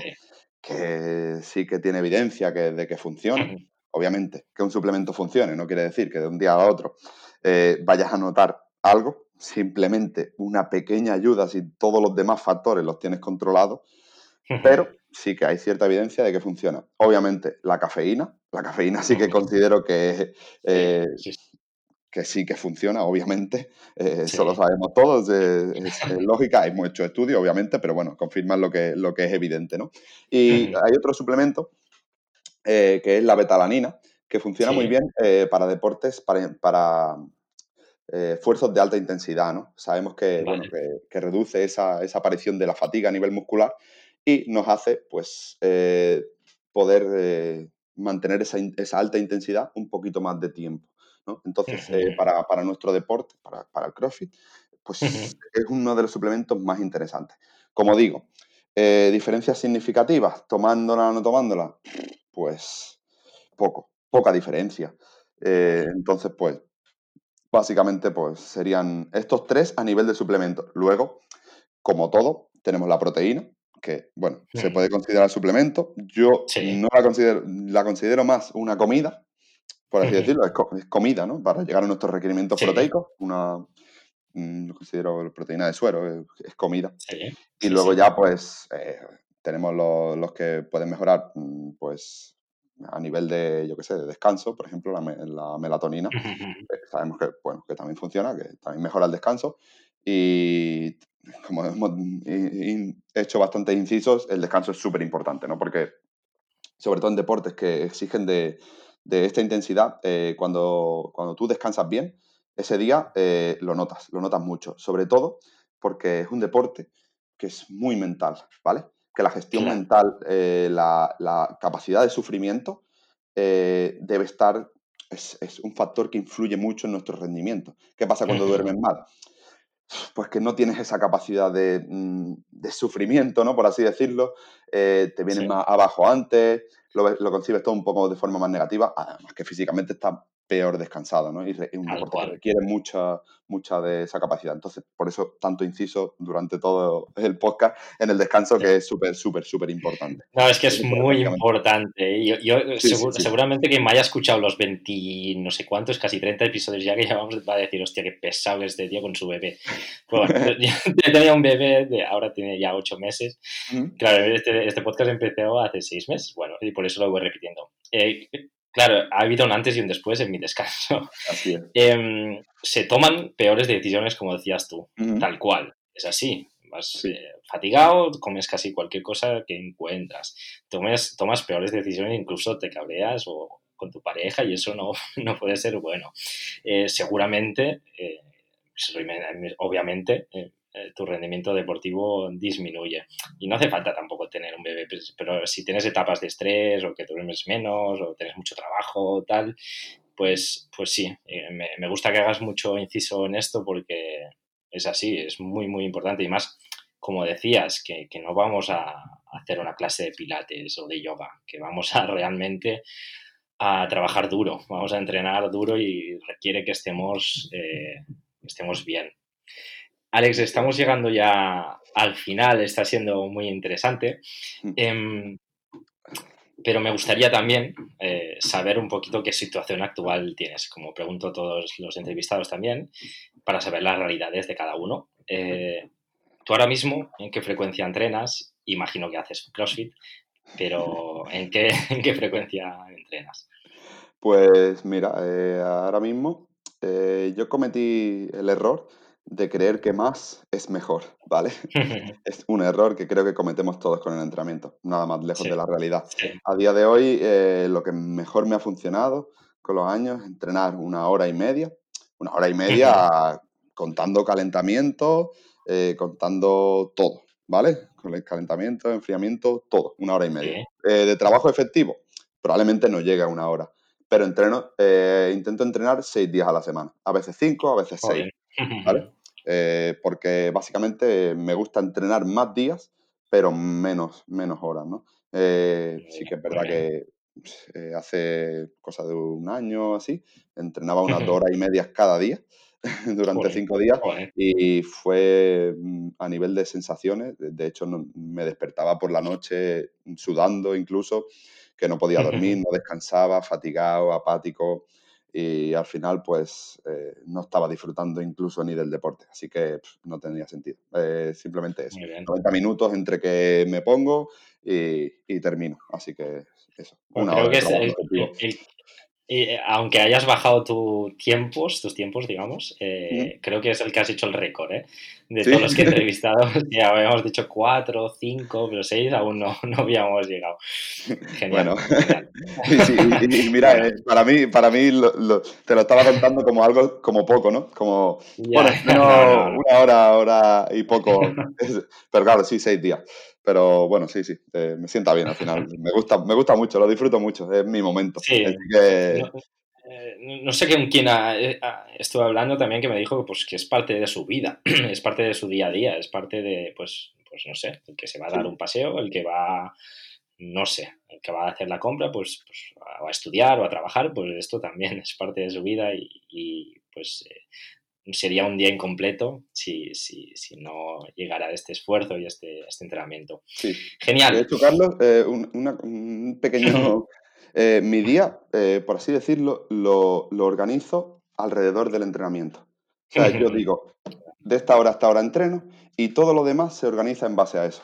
que sí que tiene evidencia que, de que funciona. Obviamente, que un suplemento funcione no quiere decir que de un día a otro vayas a notar algo, simplemente una pequeña ayuda si todos los demás factores los tienes controlados, pero sí que hay cierta evidencia de que funciona. Obviamente, la cafeína, la cafeína sí que considero que, eh, que sí que funciona, obviamente, eh, eso lo sabemos todos, es, lógica, hay muchos estudios, obviamente, pero bueno, confirman lo que, lo que es evidente, ¿no? Y hay otro suplemento eh, que es la betalanina, que funciona muy bien para deportes, para, para eh, esfuerzos de alta intensidad, ¿no? Sabemos que, bueno, que, reduce esa, aparición de la fatiga a nivel muscular y nos hace, pues, eh, poder eh, mantener esa, alta intensidad un poquito más de tiempo, ¿no? Entonces, para, nuestro deporte, para, el CrossFit, pues es uno de los suplementos más interesantes. Como digo, diferencias significativas, tomándola o no tomándola, pues poco, poca diferencia. entonces, pues Básicamente, pues serían estos tres a nivel de suplemento. Luego, como todo, tenemos la proteína, que, bueno, se puede considerar suplemento. Yo no la considero, la considero más una comida, por así decirlo, es, comida, ¿no? Para llegar a nuestros requerimientos proteicos, una, mm, considero proteína de suero, es, comida. Y luego ya, pues, eh, tenemos los, los, que pueden mejorar, mm, pues, a nivel de, yo qué sé, de descanso, por ejemplo, la, la melatonina, sabemos que, bueno, que también funciona, que también mejora el descanso. Y como hemos hecho bastantes incisos, el descanso es súper importante, ¿no? Porque, sobre todo en deportes que exigen de, de esta intensidad, eh, cuando, cuando tú descansas bien, ese día eh, lo notas, lo notas mucho. Sobre todo porque es un deporte que es muy mental, ¿vale? Que la gestión mental, eh, la, capacidad de sufrimiento eh, debe estar, es, un factor que influye mucho en nuestro rendimiento. ¿Qué pasa cuando duermes mal? Pues que no tienes esa capacidad de, mm, sufrimiento, ¿no? Por así decirlo. Eh, te vienes más abajo antes, lo, lo, concibes todo un poco de forma más negativa, además que físicamente está peor descansado, ¿no? Y un deporte que requiere mucha, mucha de esa capacidad. Entonces, por eso tanto inciso durante todo el podcast en el descanso, que es súper, súper, súper importante. No, es que es, muy importante. Yo, yo seguramente que me haya escuchado los 20, no sé cuántos, casi 30 episodios ya que llevamos, va a decir, hostia, qué pesado este tío con su bebé. Bueno, yo tenía un bebé, de, ahora tiene ya 8 meses. Claro, este, este, podcast empezó hace 6 meses, bueno, y por eso lo voy repitiendo. Eh, Claro, ha habido un antes y un después en mi descanso. Así es. Em, se toman peores decisiones, como decías tú, tal cual. Es así. Vas eh, fatigado, comes casi cualquier cosa que encuentras. Tomes, tomas peores decisiones, incluso te cabreas o con tu pareja y eso no, no puede ser bueno. Eh, seguramente, eh, obviamente, eh, tu rendimiento deportivo disminuye. Y no hace falta tampoco tener un bebé, pues, pero si tienes etapas de estrés o que duermes menos o tienes mucho trabajo tal, pues, pues sí, eh, me, gusta que hagas mucho inciso en esto porque es así, es muy, muy importante. Y más, como decías, que, que no vamos a hacer una clase de pilates o de yoga, que vamos a realmente a trabajar duro, vamos a entrenar duro y requiere que estemos, eh, estemos bien. Alex, estamos llegando ya al final, está siendo muy interesante. Mm. Em, pero me gustaría también eh, saber un poquito qué situación actual tienes, como pregunto a todos los entrevistados también, para saber las realidades de cada uno. Eh, tú ahora mismo, ¿en qué frecuencia entrenas? Imagino que haces CrossFit, pero ¿en qué, en qué frecuencia entrenas? Pues mira, eh, ahora mismo yo cometí el error de creer que más es mejor, ¿vale? es un error que creo que cometemos todos con el entrenamiento, nada más lejos de la realidad. A día de hoy, eh, lo que mejor me ha funcionado con los años, entrenar una hora y media, una hora y media contando calentamiento, eh, contando todo, ¿vale? Con el calentamiento, enfriamiento, todo, una hora y media. Eh, de trabajo efectivo, probablemente no llegue a una hora, pero entreno, eh, intento entrenar seis días a la semana, a veces cinco, a veces seis, ¿vale? Porque básicamente me gusta entrenar más días, pero menos, menos horas, ¿no? sí que es verdad que hace cosa de un año así, entrenaba unas dos horas y media cada día durante cinco días y fue mm, a nivel de sensaciones, de hecho me despertaba por la noche sudando incluso, que no podía dormir, no descansaba, fatigado, apático y al final pues eh, no estaba disfrutando incluso ni del deporte, así que no tenía sentido. Eh, simplemente eso, 90 minutos entre que me pongo y, termino, así que eso. Pues creo que es el, eh, aunque hayas bajado tus tiempos, tus tiempos, digamos, eh, creo que es el que has hecho el récord, ¿eh? De todos los que he entrevistado, ya habíamos dicho cuatro, cinco, pero seis aún no, no habíamos llegado. Genial. Bueno, y, mira, eh, para mí, para mí te lo estaba contando como algo, como poco, ¿no? Como, bueno, una hora, hora y poco. pero claro, sí, seis días. Pero bueno, sí, sí, eh, me sienta bien al final. Me gusta, me gusta mucho, lo disfruto mucho, es mi momento. Sí. Eh, no, sé con quién eh, estuve hablando también que me dijo pues, que es parte de su vida, es parte de su día a día, es parte de, pues, pues no sé, el que se va a dar un paseo, el que va, no sé, el que va a hacer la compra, pues, pues va a estudiar o a trabajar, pues esto también es parte de su vida y, pues sería un día incompleto si, si, si no llegara este esfuerzo y este, este entrenamiento. Sí. Genial. De hecho, Carlos, eh, un, pequeño... Eh, mi día, eh, por así decirlo, lo, lo, organizo alrededor del entrenamiento. O sea, yo digo, de esta hora a esta hora entreno y todo lo demás se organiza en base a eso.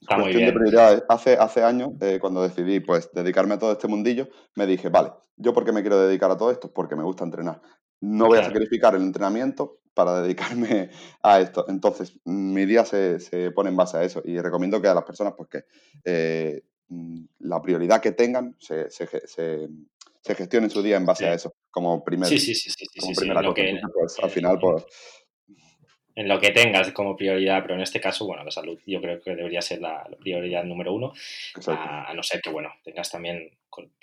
Está muy bien. De prioridades. Hace, hace años, cuando decidí pues, dedicarme a todo este mundillo, me dije, vale, ¿yo por qué me quiero dedicar a todo esto? Porque me gusta entrenar no voy a sacrificar el entrenamiento para dedicarme a esto. Entonces, mi día se, pone en base a eso y recomiendo que a las personas, pues que eh, mm, la prioridad que tengan se, se, se, gestione su día en base a eso, como, primer, sí, sí, sí, como primera cosa. Pues, al final, pues, en lo que tengas como prioridad, pero en este caso, bueno, la salud yo creo que debería ser la, prioridad número uno, a, no ser que, bueno, tengas también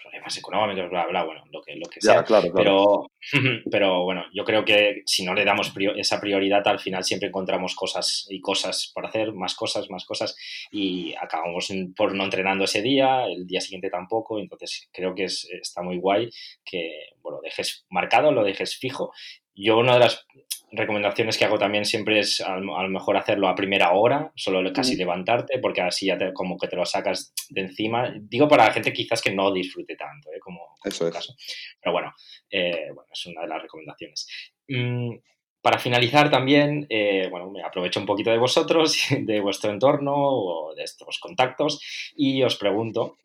problemas económicos, bla, bla, bueno, lo que, lo que sea. Pero, pero bueno, yo creo que si no le damos esa prioridad, al final siempre encontramos cosas y cosas por hacer, más cosas, más cosas, y acabamos por no entrenando ese día, el día siguiente tampoco, entonces creo que es, está muy guay que, bueno, lo dejes marcado, lo dejes fijo. Yo una de las recomendaciones que hago también siempre es a, lo mejor hacerlo a primera hora, solo casi levantarte, porque así ya te, como que te lo sacas de encima. Digo para la gente quizás que no disfrute tanto, ¿eh? como, Eso es. caso. Pero bueno, eh, bueno, es una de las recomendaciones. Mm, para finalizar también, eh, bueno, me aprovecho un poquito de vosotros, de vuestro entorno o de estos contactos y os pregunto,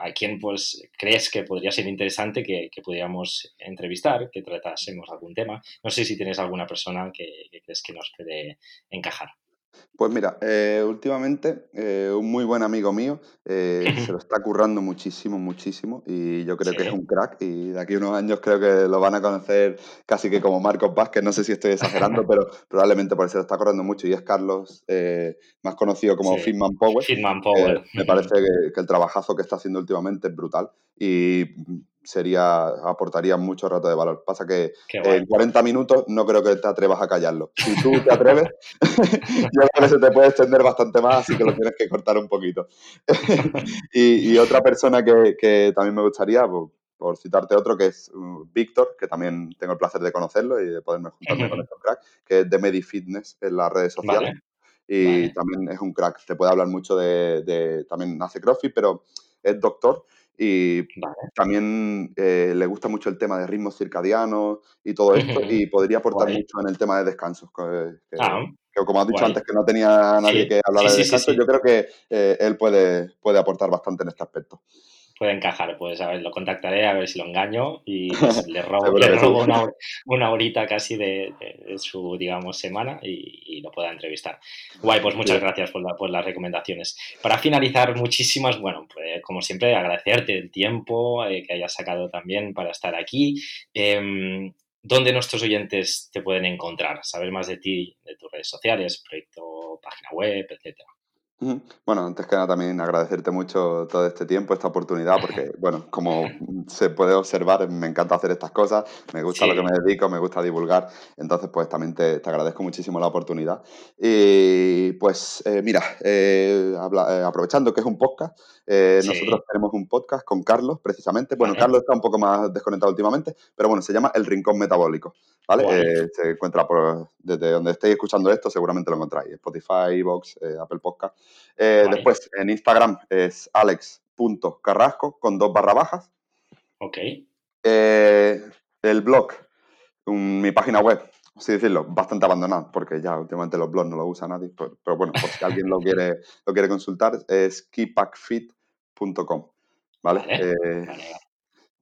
a quién pues crees que podría ser interesante que, pudiéramos entrevistar, que tratásemos algún tema. No sé si tienes alguna persona que crees que nos puede encajar. Pues mira, eh, últimamente eh, un muy buen amigo mío eh, se lo está currando muchísimo, muchísimo y yo creo que es un crack y de aquí a unos años creo que lo van a conocer casi que como Marcos Vázquez, no sé si estoy exagerando, pero probablemente por eso se lo está currando mucho y es Carlos, más conocido como sí. Fitman Power. Fitman Power. me parece que, que, el trabajazo que está haciendo últimamente es brutal y sería, aportaría mucho rato de valor. Pasa que en 40 minutos no creo que te atrevas a callarlo. Si tú te atreves, yo creo que se te puede extender bastante más, así que lo tienes que cortar un poquito. y, otra persona que, también me gustaría, por, citarte otro, que es uh, Víctor, que también tengo el placer de conocerlo y de poderme juntarme con estos crack, que es de MediFitness en las redes sociales. Y también es un crack. Te puede hablar mucho de, de, También hace CrossFit, pero es doctor y también eh, le gusta mucho el tema de ritmos circadianos y todo esto, y podría aportar mucho en el tema de descansos. Que, ah, como has dicho antes, que no tenía nadie que hablar de descanso, yo creo que eh, él puede, puede aportar bastante en este aspecto. Puede encajar. Pues a ver, lo contactaré a ver si lo engaño y le robo, le robo una, una, horita casi de, su, digamos, semana y, lo pueda entrevistar. Guay, pues muchas gracias por, por, las recomendaciones. Para finalizar, muchísimas, bueno, pues, como siempre, agradecerte el tiempo eh, que hayas sacado también para estar aquí. Eh, ¿Dónde nuestros oyentes te pueden encontrar? Saber más de ti, de tus redes sociales, proyecto, página web, etcétera. Bueno, antes que nada también agradecerte mucho todo este tiempo, esta oportunidad, porque, bueno, como se puede observar, me encanta hacer estas cosas, me gusta lo que me dedico, me gusta divulgar, entonces pues también te, agradezco muchísimo la oportunidad. Y pues eh, mira, eh, eh, aprovechando que es un podcast, nosotros tenemos un podcast con Carlos, precisamente. Bueno, Carlos está un poco más desconectado últimamente, pero bueno, se llama El Rincón Metabólico, ¿vale? se encuentra por, desde donde estéis escuchando esto, seguramente lo encontráis, Spotify, Vox, Apple Podcast. Eh, después, en Instagram es alex.carrasco con dos barra bajas. Ok. Eh, el blog, mi página web, así decirlo, bastante abandonada, porque ya últimamente los blogs no los usa nadie, pero, bueno, por si alguien lo quiere, lo quiere consultar, es keypackfit.com. ¿vale? Eh,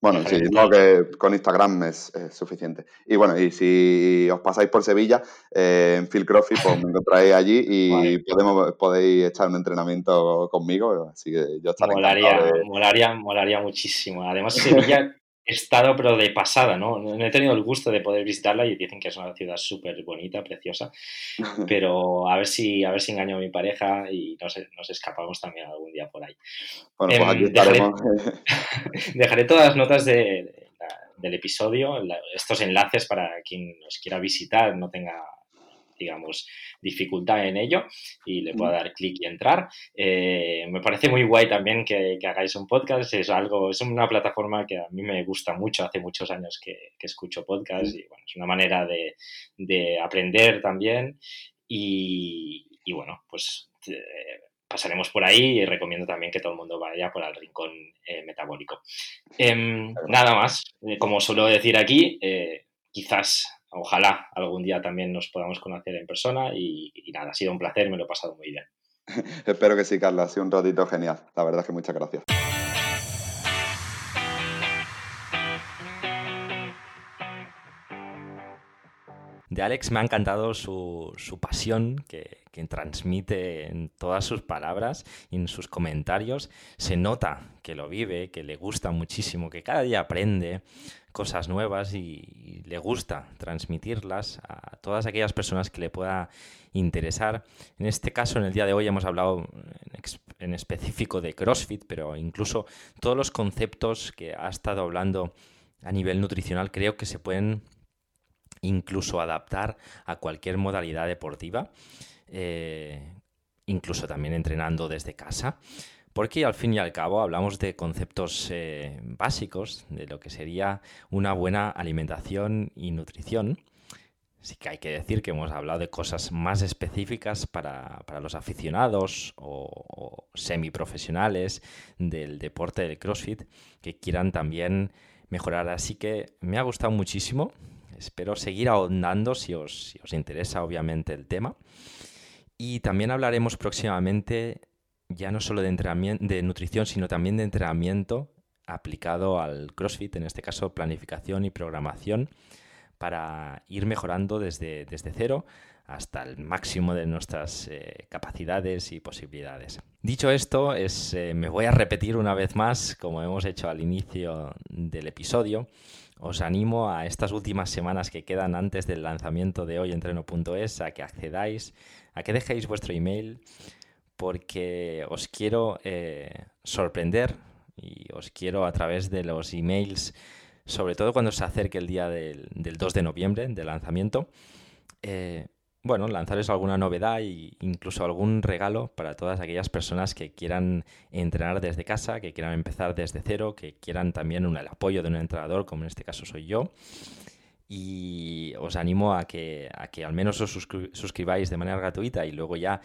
bueno, sí, no, que con Instagram es, suficiente. Y bueno, y si os pasáis por Sevilla, eh, en Phil Crossfit, pues me encontráis allí y podemos, podéis echar un entrenamiento conmigo. Así que yo estaré molaría, molaría, molaría muchísimo. Además, Sevilla he estado, pero de pasada, ¿no? No he tenido el gusto de poder visitarla y dicen que es una ciudad súper bonita, preciosa. Pero a ver si, a ver si engaño a mi pareja y nos, nos escapamos también algún día por ahí. Bueno, pues aquí em. Dejaré, todas las notas de, del episodio, estos enlaces para quien nos quiera visitar, no tenga digamos, dificultad en ello y le pueda dar clic y entrar. Eh, me parece muy guay también que, hagáis un podcast, es algo, es una plataforma que a mí me gusta mucho, hace muchos años que, escucho podcast y bueno, es una manera de, aprender también. Y, bueno, pues... Eh, pasaremos por ahí y recomiendo también que todo el mundo vaya por el rincón eh, metabólico. Em, nada más, como suelo decir aquí, quizás ojalá algún día también nos podamos conocer en persona y, nada, ha sido un placer, me lo he pasado muy bien. Espero que sí, Carla, ha sido un ratito genial. La verdad es que muchas gracias. De Alex me ha encantado su, pasión que, que, transmite en todas sus palabras y en sus comentarios. Se nota que lo vive, que le gusta muchísimo, que cada día aprende cosas nuevas y, le gusta transmitirlas a todas aquellas personas que le pueda interesar. En este caso, en el día de hoy hemos hablado en, específico de CrossFit, pero incluso todos los conceptos que ha estado hablando a nivel nutricional creo que se pueden incluso adaptar a cualquier modalidad deportiva, eh, incluso también entrenando desde casa porque al fin y al cabo hablamos de conceptos eh, básicos de lo que sería una buena alimentación y nutrición. Sí que hay que decir que hemos hablado de cosas más específicas para, los aficionados o, o, semiprofesionales del deporte del CrossFit que quieran también mejorar. Así que me ha gustado muchísimo. Espero seguir ahondando si os, si os interesa obviamente el tema. Y también hablaremos próximamente ya no solo de, de nutrición, sino también de entrenamiento aplicado al CrossFit, en este caso planificación y programación, para ir mejorando desde, desde cero hasta el máximo de nuestras eh, capacidades y posibilidades. Dicho esto, es, eh, me voy a repetir una vez más, como hemos hecho al inicio del episodio, os animo a estas últimas semanas que quedan antes del lanzamiento de hoyentreno.es a que accedáis, a que dejéis vuestro email porque os quiero eh, sorprender y os quiero a través de los emails, sobre todo cuando se acerque el día del, 2 de noviembre del lanzamiento, eh, bueno, lanzaros alguna novedad e incluso algún regalo para todas aquellas personas que quieran entrenar desde casa, que quieran empezar desde cero, que quieran también el apoyo de un entrenador, como en este caso soy yo. Y os animo a que, a que al menos os suscribáis de manera gratuita y luego ya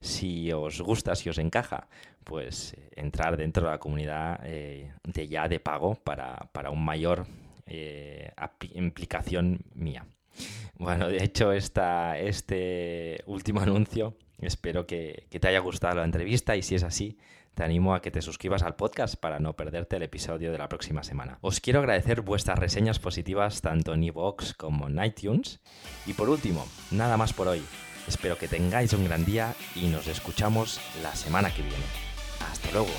si os gusta, si os encaja, pues eh, entrar dentro de la comunidad eh, de ya de pago para, un mayor eh, implicación mía. Bueno, de hecho, esta, este último anuncio, espero que, te haya gustado la entrevista y si es así, te animo a que te suscribas al podcast para no perderte el episodio de la próxima semana. Os quiero agradecer vuestras reseñas positivas tanto en iVoox como en iTunes. Y por último, nada más por hoy. Espero que tengáis un gran día y nos escuchamos la semana que viene. Hasta luego.